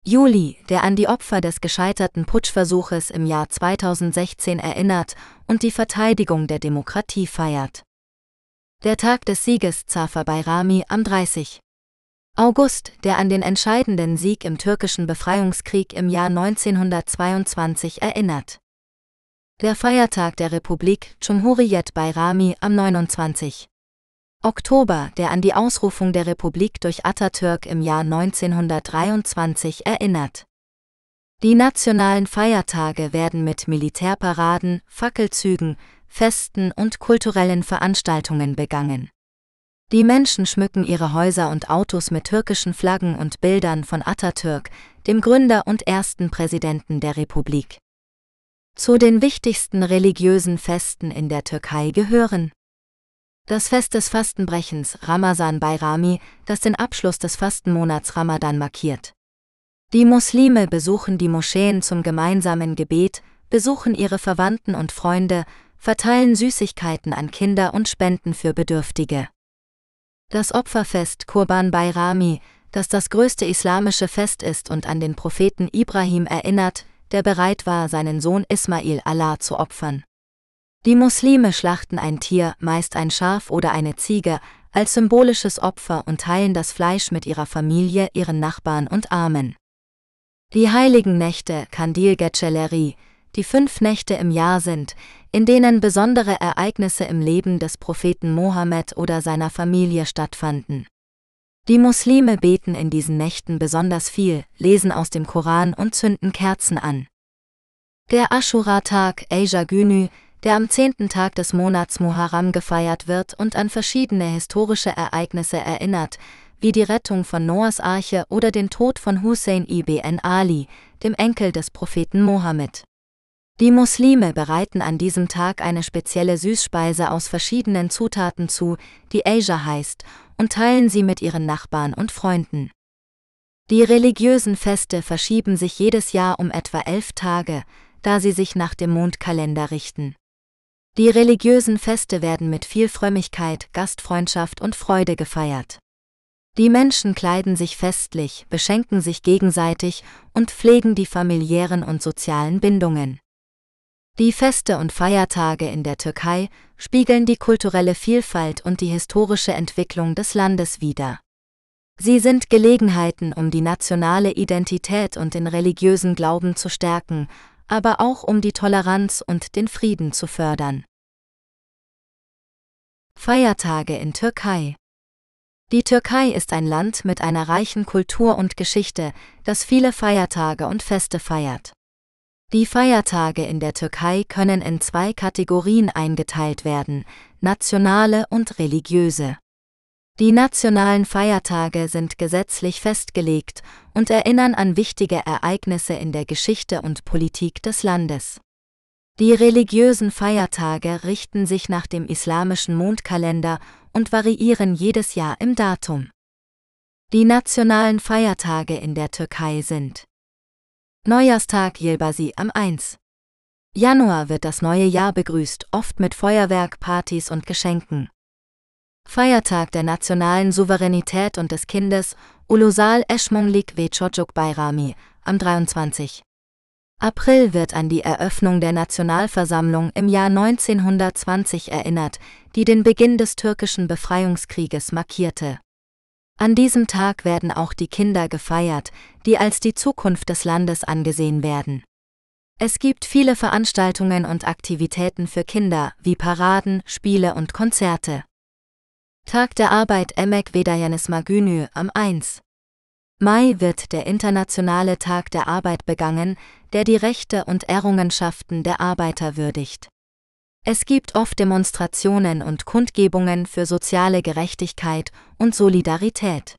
Juli, der an die Opfer des gescheiterten Putschversuches im Jahr 2016 erinnert und die Verteidigung der Demokratie feiert. Der Tag des Sieges Zafer Bayrami am 30. August, der an den entscheidenden Sieg im türkischen Befreiungskrieg im Jahr 1922 erinnert der Feiertag der Republik Cumhuriyet Bayrami am 29. Oktober, der an die Ausrufung der Republik durch Atatürk im Jahr 1923 erinnert. Die nationalen Feiertage werden mit Militärparaden, Fackelzügen, Festen und kulturellen Veranstaltungen begangen. Die Menschen schmücken ihre Häuser und Autos mit türkischen Flaggen und Bildern von Atatürk, dem Gründer und ersten Präsidenten der Republik. Zu den wichtigsten religiösen Festen in der Türkei gehören das Fest des Fastenbrechens Ramazan Bayrami, das den Abschluss des Fastenmonats Ramadan markiert. Die Muslime besuchen die Moscheen zum gemeinsamen Gebet, besuchen ihre Verwandten und Freunde, verteilen Süßigkeiten an Kinder und spenden für Bedürftige. Das Opferfest Kurban Bayrami, das das größte islamische Fest ist und an den Propheten Ibrahim erinnert, der bereit war, seinen Sohn Ismail Allah zu opfern. Die Muslime schlachten ein Tier, meist ein Schaf oder eine Ziege, als symbolisches Opfer und teilen das Fleisch mit ihrer Familie, ihren Nachbarn und Armen. Die heiligen Nächte Kandil Geceleri, die fünf Nächte im Jahr sind, in denen besondere Ereignisse im Leben des Propheten Mohammed oder seiner Familie stattfanden. Die Muslime beten in diesen Nächten besonders viel, lesen aus dem Koran und zünden Kerzen an. Der Ashura-Tag Asia Günü, der am zehnten Tag des Monats Muharram gefeiert wird und an verschiedene historische Ereignisse erinnert, wie die Rettung von Noahs Arche oder den Tod von Hussein ibn Ali, dem Enkel des Propheten Mohammed. Die Muslime bereiten an diesem Tag eine spezielle Süßspeise aus verschiedenen Zutaten zu, die Asia heißt, und teilen sie mit ihren Nachbarn und Freunden. Die religiösen Feste verschieben sich jedes Jahr um etwa elf Tage, da sie sich nach dem Mondkalender richten. Die religiösen Feste werden mit viel Frömmigkeit, Gastfreundschaft und Freude gefeiert. Die Menschen kleiden sich festlich, beschenken sich gegenseitig und pflegen die familiären und sozialen Bindungen. Die Feste und Feiertage in der Türkei spiegeln die kulturelle Vielfalt und die historische Entwicklung des Landes wider. Sie sind Gelegenheiten, um die nationale Identität und den religiösen Glauben zu stärken, aber auch um die Toleranz und den Frieden zu fördern. Feiertage in Türkei die Türkei ist ein Land mit einer reichen Kultur und Geschichte, das viele Feiertage und Feste feiert. Die Feiertage in der Türkei können in zwei Kategorien eingeteilt werden, nationale und religiöse. Die nationalen Feiertage sind gesetzlich festgelegt und erinnern an wichtige Ereignisse in der Geschichte und Politik des Landes. Die religiösen Feiertage richten sich nach dem islamischen Mondkalender und variieren jedes Jahr im Datum. Die nationalen Feiertage in der Türkei sind Neujahrstag Yilbazi am 1. Januar wird das neue Jahr begrüßt, oft mit Feuerwerk, Partys und Geschenken. Feiertag der nationalen Souveränität und des Kindes Ulusal Eschmonlik ve Çocuk Bayrami am 23. April wird an die Eröffnung der Nationalversammlung im Jahr 1920 erinnert, die den Beginn des türkischen Befreiungskrieges markierte. An diesem Tag werden auch die Kinder gefeiert, die als die Zukunft des Landes angesehen werden. Es gibt viele Veranstaltungen und Aktivitäten für Kinder, wie Paraden, Spiele und Konzerte. Tag der Arbeit Emek Vedayanisma Günü am 1. Mai wird der Internationale Tag der Arbeit begangen, der die Rechte und Errungenschaften der Arbeiter würdigt. Es gibt oft Demonstrationen und Kundgebungen für soziale Gerechtigkeit und Solidarität.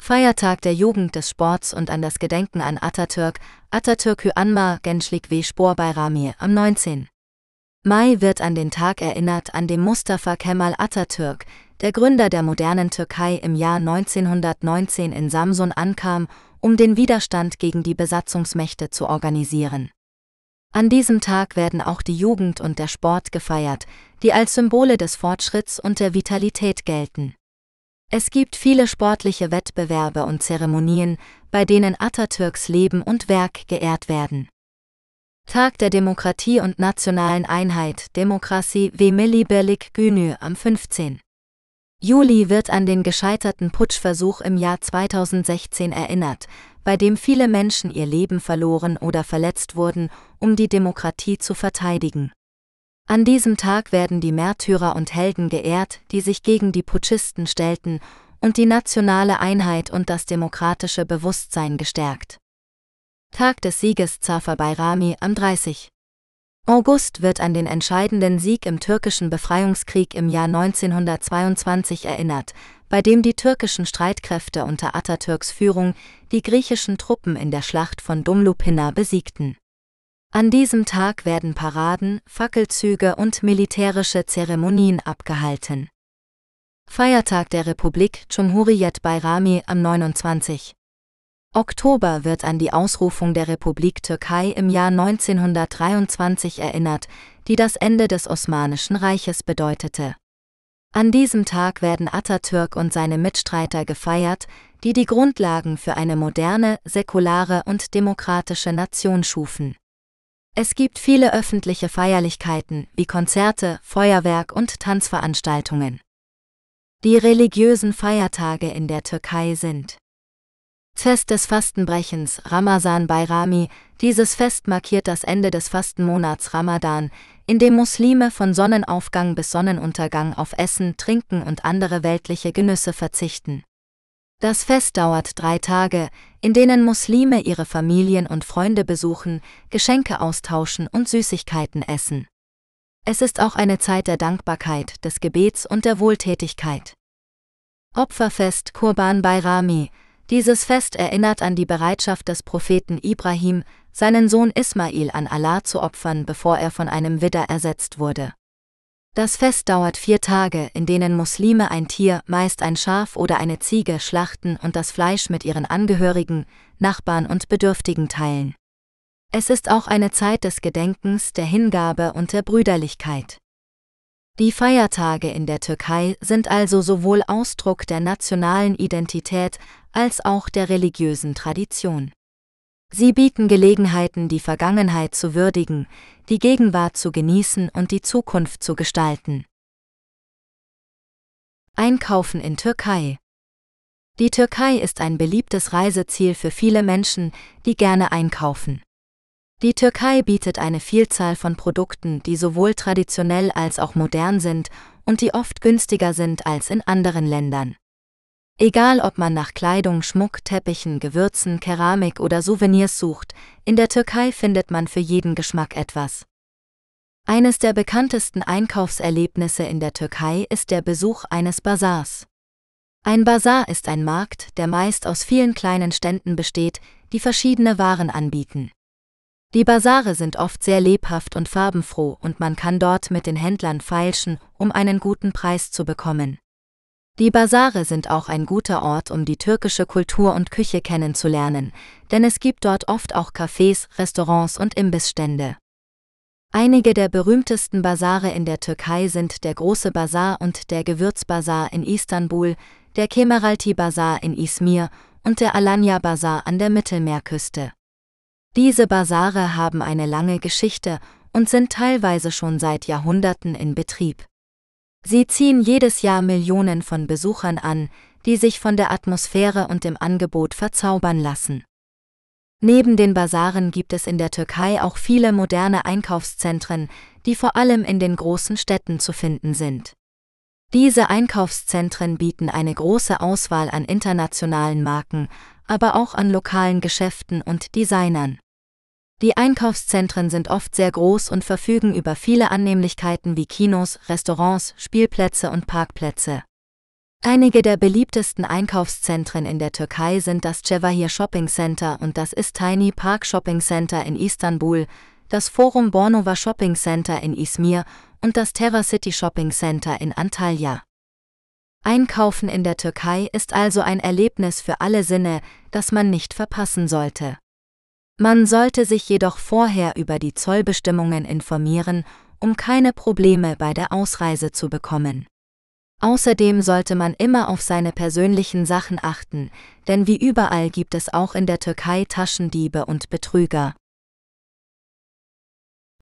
Feiertag der Jugend des Sports und an das Gedenken an Atatürk, Atatürkü Anmar Gençlik ve Spor Bayrami am 19. Mai wird an den Tag erinnert, an dem Mustafa Kemal Atatürk, der Gründer der modernen Türkei im Jahr 1919 in Samsun ankam, um den Widerstand gegen die Besatzungsmächte zu organisieren. An diesem Tag werden auch die Jugend und der Sport gefeiert, die als Symbole des Fortschritts und der Vitalität gelten. Es gibt viele sportliche Wettbewerbe und Zeremonien, bei denen Atatürks Leben und Werk geehrt werden. Tag der Demokratie und nationalen Einheit Demokratie ve Milli Birlik Günü am 15. Juli wird an den gescheiterten Putschversuch im Jahr 2016 erinnert, bei dem viele Menschen ihr Leben verloren oder verletzt wurden, um die Demokratie zu verteidigen. An diesem Tag werden die Märtyrer und Helden geehrt, die sich gegen die Putschisten stellten, und die nationale Einheit und das demokratische Bewusstsein gestärkt. Tag des Sieges Zafer Bayrami am 30. August wird an den entscheidenden Sieg im türkischen Befreiungskrieg im Jahr 1922 erinnert, bei dem die türkischen Streitkräfte unter Atatürks Führung die griechischen Truppen in der Schlacht von Dumlupina besiegten. An diesem Tag werden Paraden, Fackelzüge und militärische Zeremonien abgehalten. Feiertag der Republik Cumhuriyet Bayrami am 29. Oktober wird an die Ausrufung der Republik Türkei im Jahr 1923 erinnert, die das Ende des Osmanischen Reiches bedeutete. An diesem Tag werden Atatürk und seine Mitstreiter gefeiert, die die Grundlagen für eine moderne, säkulare und demokratische Nation schufen. Es gibt viele öffentliche Feierlichkeiten wie Konzerte, Feuerwerk und Tanzveranstaltungen. Die religiösen Feiertage in der Türkei sind Fest des Fastenbrechens, Ramazan Bayrami, dieses Fest markiert das Ende des Fastenmonats Ramadan, in dem Muslime von Sonnenaufgang bis Sonnenuntergang auf Essen, Trinken und andere weltliche Genüsse verzichten. Das Fest dauert drei Tage, in denen Muslime ihre Familien und Freunde besuchen, Geschenke austauschen und Süßigkeiten essen. Es ist auch eine Zeit der Dankbarkeit, des Gebets und der Wohltätigkeit. Opferfest Kurban Bayrami. Dieses Fest erinnert an die Bereitschaft des Propheten Ibrahim, seinen Sohn Ismail an Allah zu opfern, bevor er von einem Widder ersetzt wurde. Das Fest dauert vier Tage, in denen Muslime ein Tier, meist ein Schaf oder eine Ziege, schlachten und das Fleisch mit ihren Angehörigen, Nachbarn und Bedürftigen teilen. Es ist auch eine Zeit des Gedenkens, der Hingabe und der Brüderlichkeit. Die Feiertage in der Türkei sind also sowohl Ausdruck der nationalen Identität als auch der religiösen Tradition. Sie bieten Gelegenheiten, die Vergangenheit zu würdigen, die Gegenwart zu genießen und die Zukunft zu gestalten. Einkaufen in Türkei Die Türkei ist ein beliebtes Reiseziel für viele Menschen, die gerne einkaufen. Die Türkei bietet eine Vielzahl von Produkten, die sowohl traditionell als auch modern sind und die oft günstiger sind als in anderen Ländern. Egal ob man nach Kleidung, Schmuck, Teppichen, Gewürzen, Keramik oder Souvenirs sucht, in der Türkei findet man für jeden Geschmack etwas. Eines der bekanntesten Einkaufserlebnisse in der Türkei ist der Besuch eines Bazars. Ein Bazar ist ein Markt, der meist aus vielen kleinen Ständen besteht, die verschiedene Waren anbieten. Die Bazare sind oft sehr lebhaft und farbenfroh und man kann dort mit den Händlern feilschen, um einen guten Preis zu bekommen. Die Basare sind auch ein guter Ort, um die türkische Kultur und Küche kennenzulernen, denn es gibt dort oft auch Cafés, Restaurants und Imbissstände. Einige der berühmtesten Basare in der Türkei sind der Große Basar und der Gewürzbasar in Istanbul, der Kemeralti Basar in Izmir und der Alanya Basar an der Mittelmeerküste. Diese Basare haben eine lange Geschichte und sind teilweise schon seit Jahrhunderten in Betrieb. Sie ziehen jedes Jahr Millionen von Besuchern an, die sich von der Atmosphäre und dem Angebot verzaubern lassen. Neben den Basaren gibt es in der Türkei auch viele moderne Einkaufszentren, die vor allem in den großen Städten zu finden sind. Diese Einkaufszentren bieten eine große Auswahl an internationalen Marken, aber auch an lokalen Geschäften und Designern. Die Einkaufszentren sind oft sehr groß und verfügen über viele Annehmlichkeiten wie Kinos, Restaurants, Spielplätze und Parkplätze. Einige der beliebtesten Einkaufszentren in der Türkei sind das Cevahir Shopping Center und das Istini Park Shopping Center in Istanbul, das Forum Bornova Shopping Center in Izmir und das Terra City Shopping Center in Antalya. Einkaufen in der Türkei ist also ein Erlebnis für alle Sinne, das man nicht verpassen sollte. Man sollte sich jedoch vorher über die Zollbestimmungen informieren, um keine Probleme bei der Ausreise zu bekommen. Außerdem sollte man immer auf seine persönlichen Sachen achten, denn wie überall gibt es auch in der Türkei Taschendiebe und Betrüger.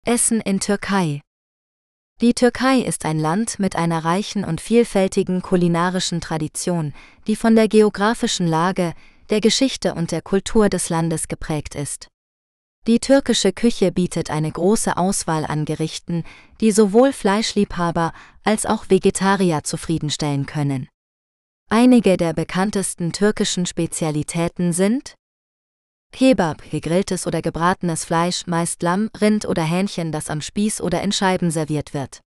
Essen in Türkei Die Türkei ist ein Land mit einer reichen und vielfältigen kulinarischen Tradition, die von der geografischen Lage, der Geschichte und der Kultur des Landes geprägt ist. Die türkische Küche bietet eine große Auswahl an Gerichten, die sowohl Fleischliebhaber als auch Vegetarier zufriedenstellen können. Einige der bekanntesten türkischen Spezialitäten sind Kebab, gegrilltes oder gebratenes Fleisch, meist Lamm, Rind oder Hähnchen, das am Spieß oder in Scheiben serviert wird.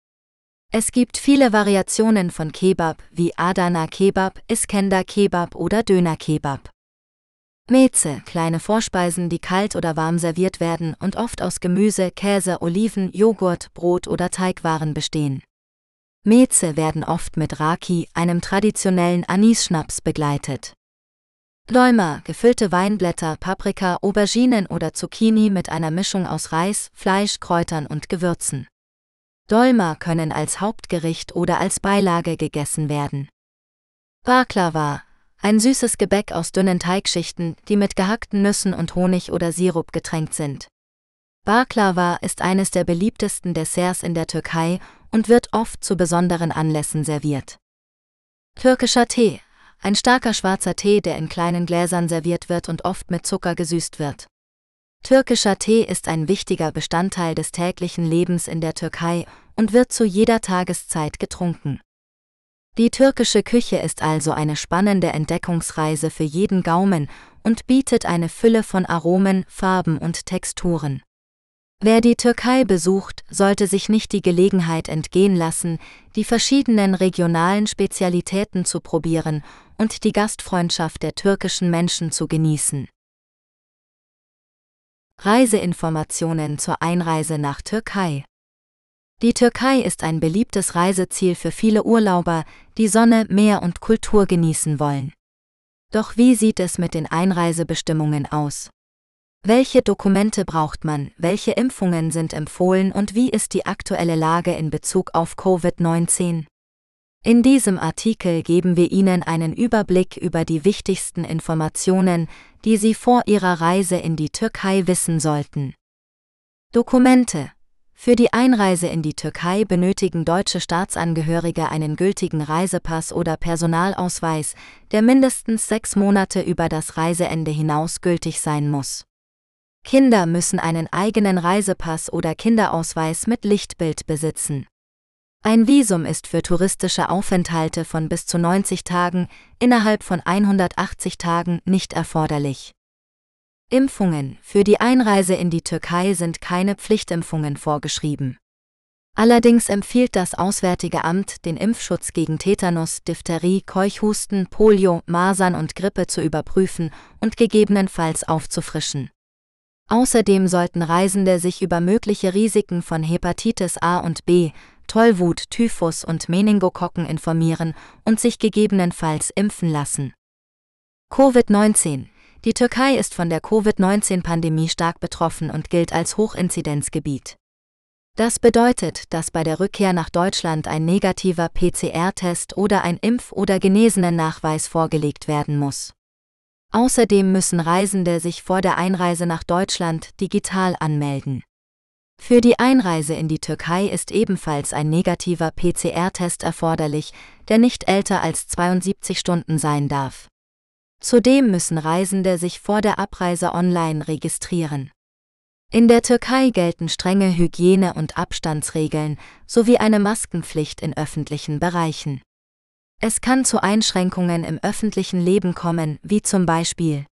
Es gibt viele Variationen von Kebab, wie Adana Kebab, Iskender Kebab oder Döner Kebab. Meze, kleine Vorspeisen, die kalt oder warm serviert werden und oft aus Gemüse, Käse, Oliven, Joghurt, Brot oder Teigwaren bestehen. Meze werden oft mit Raki, einem traditionellen Anisschnaps, begleitet. Dolma, gefüllte Weinblätter, Paprika, Auberginen oder Zucchini mit einer Mischung aus Reis, Fleisch, Kräutern und Gewürzen. Dolma können als Hauptgericht oder als Beilage gegessen werden. Baklava, ein süßes Gebäck aus dünnen Teigschichten, die mit gehackten Nüssen und Honig oder Sirup getränkt sind. Baklava ist eines der beliebtesten Desserts in der Türkei und wird oft zu besonderen Anlässen serviert. Türkischer Tee, ein starker schwarzer Tee, der in kleinen Gläsern serviert wird und oft mit Zucker gesüßt wird. Türkischer Tee ist ein wichtiger Bestandteil des täglichen Lebens in der Türkei und wird zu jeder Tageszeit getrunken. Die türkische Küche ist also eine spannende Entdeckungsreise für jeden Gaumen und bietet eine Fülle von Aromen, Farben und Texturen. Wer die Türkei besucht, sollte sich nicht die Gelegenheit entgehen lassen, die verschiedenen regionalen Spezialitäten zu probieren und die Gastfreundschaft der türkischen Menschen zu genießen. Reiseinformationen zur Einreise nach Türkei Die Türkei ist ein beliebtes Reiseziel für viele Urlauber, die Sonne, Meer und Kultur genießen wollen. Doch wie sieht es mit den Einreisebestimmungen aus? Welche Dokumente braucht man, welche Impfungen sind empfohlen und wie ist die aktuelle Lage in Bezug auf Covid-19? In diesem Artikel geben wir Ihnen einen Überblick über die wichtigsten Informationen, die Sie vor Ihrer Reise in die Türkei wissen sollten. Dokumente Für die Einreise in die Türkei benötigen deutsche Staatsangehörige einen gültigen Reisepass oder Personalausweis, der mindestens sechs Monate über das Reiseende hinaus gültig sein muss. Kinder müssen einen eigenen Reisepass oder Kinderausweis mit Lichtbild besitzen. Ein Visum ist für touristische Aufenthalte von bis zu 90 Tagen innerhalb von 180 Tagen nicht erforderlich. Impfungen Für die Einreise in die Türkei sind keine Pflichtimpfungen vorgeschrieben. Allerdings empfiehlt das Auswärtige Amt, den Impfschutz gegen Tetanus, Diphtherie, Keuchhusten, Polio, Masern und Grippe zu überprüfen und gegebenenfalls aufzufrischen. Außerdem sollten Reisende sich über mögliche Risiken von Hepatitis A und B, Tollwut, Typhus und Meningokokken informieren und sich gegebenenfalls impfen lassen. Covid-19 Die Türkei ist von der Covid-19-Pandemie stark betroffen und gilt als Hochinzidenzgebiet. Das bedeutet, dass bei der Rückkehr nach Deutschland ein negativer PCR-Test oder ein Impf- oder Genesenen-Nachweis vorgelegt werden muss. Außerdem müssen Reisende sich vor der Einreise nach Deutschland digital anmelden. Für die Einreise in die Türkei ist ebenfalls ein negativer PCR-Test erforderlich, der nicht älter als 72 Stunden sein darf. Zudem müssen Reisende sich vor der Abreise online registrieren. In der Türkei gelten strenge Hygiene- und Abstandsregeln sowie eine Maskenpflicht in öffentlichen Bereichen. Es kann zu Einschränkungen im öffentlichen Leben kommen, wie zum Beispiel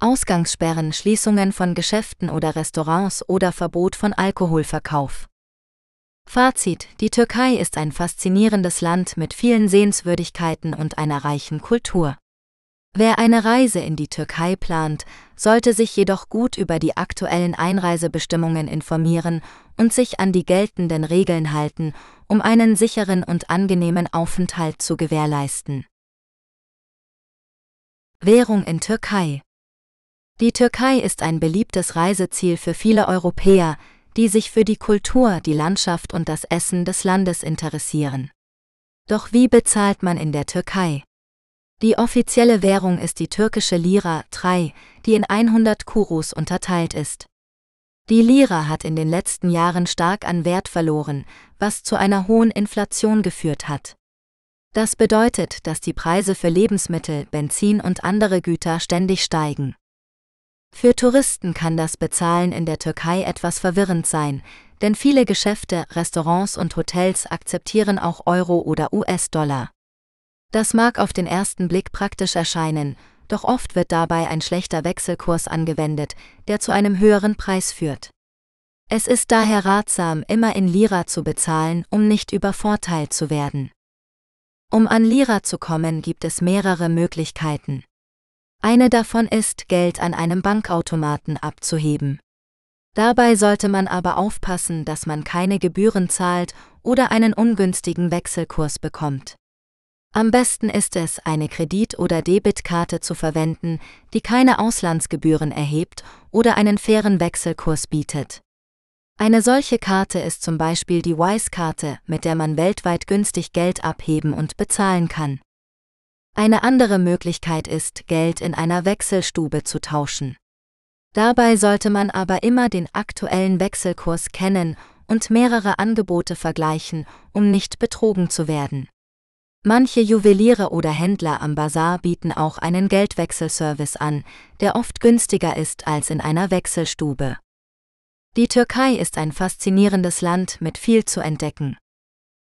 Ausgangssperren, Schließungen von Geschäften oder Restaurants oder Verbot von Alkoholverkauf. Fazit Die Türkei ist ein faszinierendes Land mit vielen Sehenswürdigkeiten und einer reichen Kultur. Wer eine Reise in die Türkei plant, sollte sich jedoch gut über die aktuellen Einreisebestimmungen informieren und sich an die geltenden Regeln halten, um einen sicheren und angenehmen Aufenthalt zu gewährleisten. Währung in Türkei Die Türkei ist ein beliebtes Reiseziel für viele Europäer, die sich für die Kultur, die Landschaft und das Essen des Landes interessieren. Doch wie bezahlt man in der Türkei? Die offizielle Währung ist die türkische Lira 3, die in 100 Kurus unterteilt ist. Die Lira hat in den letzten Jahren stark an Wert verloren, was zu einer hohen Inflation geführt hat. Das bedeutet, dass die Preise für Lebensmittel, Benzin und andere Güter ständig steigen. Für Touristen kann das Bezahlen in der Türkei etwas verwirrend sein, denn viele Geschäfte, Restaurants und Hotels akzeptieren auch Euro oder US-Dollar. Das mag auf den ersten Blick praktisch erscheinen, doch oft wird dabei ein schlechter Wechselkurs angewendet, der zu einem höheren Preis führt. Es ist daher ratsam, immer in Lira zu bezahlen, um nicht übervorteilt zu werden. Um an Lira zu kommen, gibt es mehrere Möglichkeiten. Eine davon ist, Geld an einem Bankautomaten abzuheben. Dabei sollte man aber aufpassen, dass man keine Gebühren zahlt oder einen ungünstigen Wechselkurs bekommt. Am besten ist es, eine Kredit- oder Debitkarte zu verwenden, die keine Auslandsgebühren erhebt oder einen fairen Wechselkurs bietet. Eine solche Karte ist zum Beispiel die Wise-Karte, mit der man weltweit günstig Geld abheben und bezahlen kann. Eine andere Möglichkeit ist, Geld in einer Wechselstube zu tauschen. Dabei sollte man aber immer den aktuellen Wechselkurs kennen und mehrere Angebote vergleichen, um nicht betrogen zu werden. Manche Juweliere oder Händler am Bazar bieten auch einen Geldwechselservice an, der oft günstiger ist als in einer Wechselstube. Die Türkei ist ein faszinierendes Land mit viel zu entdecken.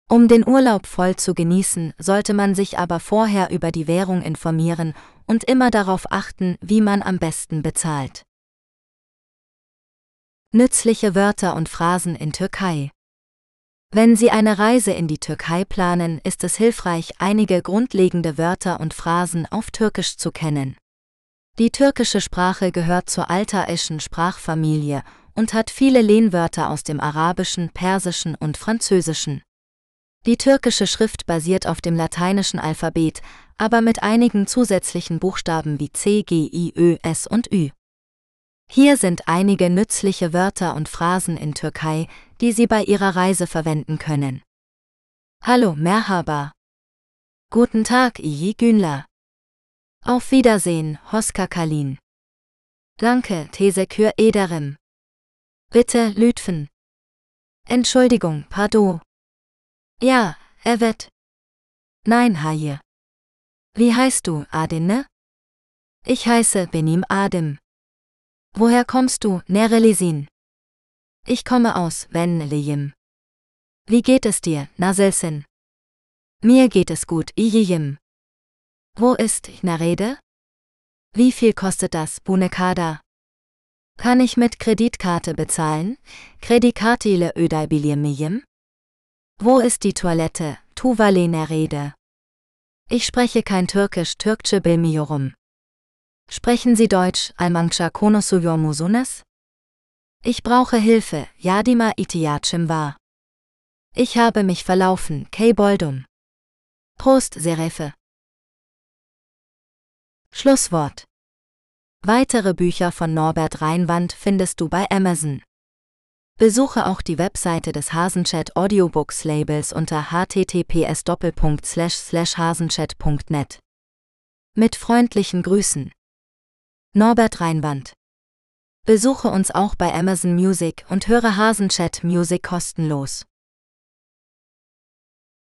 Um den Urlaub voll zu genießen, sollte man sich aber vorher über die Währung informieren und immer darauf achten, wie man am besten bezahlt. Nützliche Wörter und Phrasen in Türkei. Wenn Sie eine Reise in die Türkei planen, ist es hilfreich, einige grundlegende Wörter und Phrasen auf Türkisch zu kennen. Die türkische Sprache gehört zur altaischen Sprachfamilie und hat viele Lehnwörter aus dem Arabischen, Persischen und Französischen. Die türkische Schrift basiert auf dem lateinischen Alphabet, aber mit einigen zusätzlichen Buchstaben wie C, G, I, Ö, S und Ü. Hier sind einige nützliche Wörter und Phrasen in Türkei, die Sie bei Ihrer Reise verwenden können. Hallo, Merhaba. Guten Tag, iyi günler. Auf Wiedersehen, Hoska Kalin. Danke, Tesekür ederim. Bitte, Lütfen. Entschuldigung, pardon. Ja, evet. Nein, Hayır. Wie heißt du, Adinne? Ich heiße Benim Adim. Woher kommst du, Nerelisin? Ich komme aus Venliyim. Wie geht es dir, Naselsin? Mir geht es gut, Iyiyim. Wo ist Narede? Wie viel kostet das, Bunekada? Kann ich mit Kreditkarte bezahlen? Kreditkatile ödaybiliyemiyim? Wo ist die Toilette, Tuvalene Rede? Ich spreche kein Türkisch, Türkçe bilmiyorum. Sprechen Sie Deutsch, Almanca konuşuyor musunuz? Ich brauche Hilfe, Yadima itiachim war. Ich habe mich verlaufen, Kay Boldum. Prost, Serefe. Schlusswort. Weitere Bücher von Norbert Reinwand findest du bei Amazon. Besuche auch die Webseite des Hasenchat Audiobooks Labels unter https://hasenchat.net. Mit freundlichen Grüßen. Norbert Reinwand. Besuche uns auch bei Amazon Music und höre Hasenchat Music kostenlos.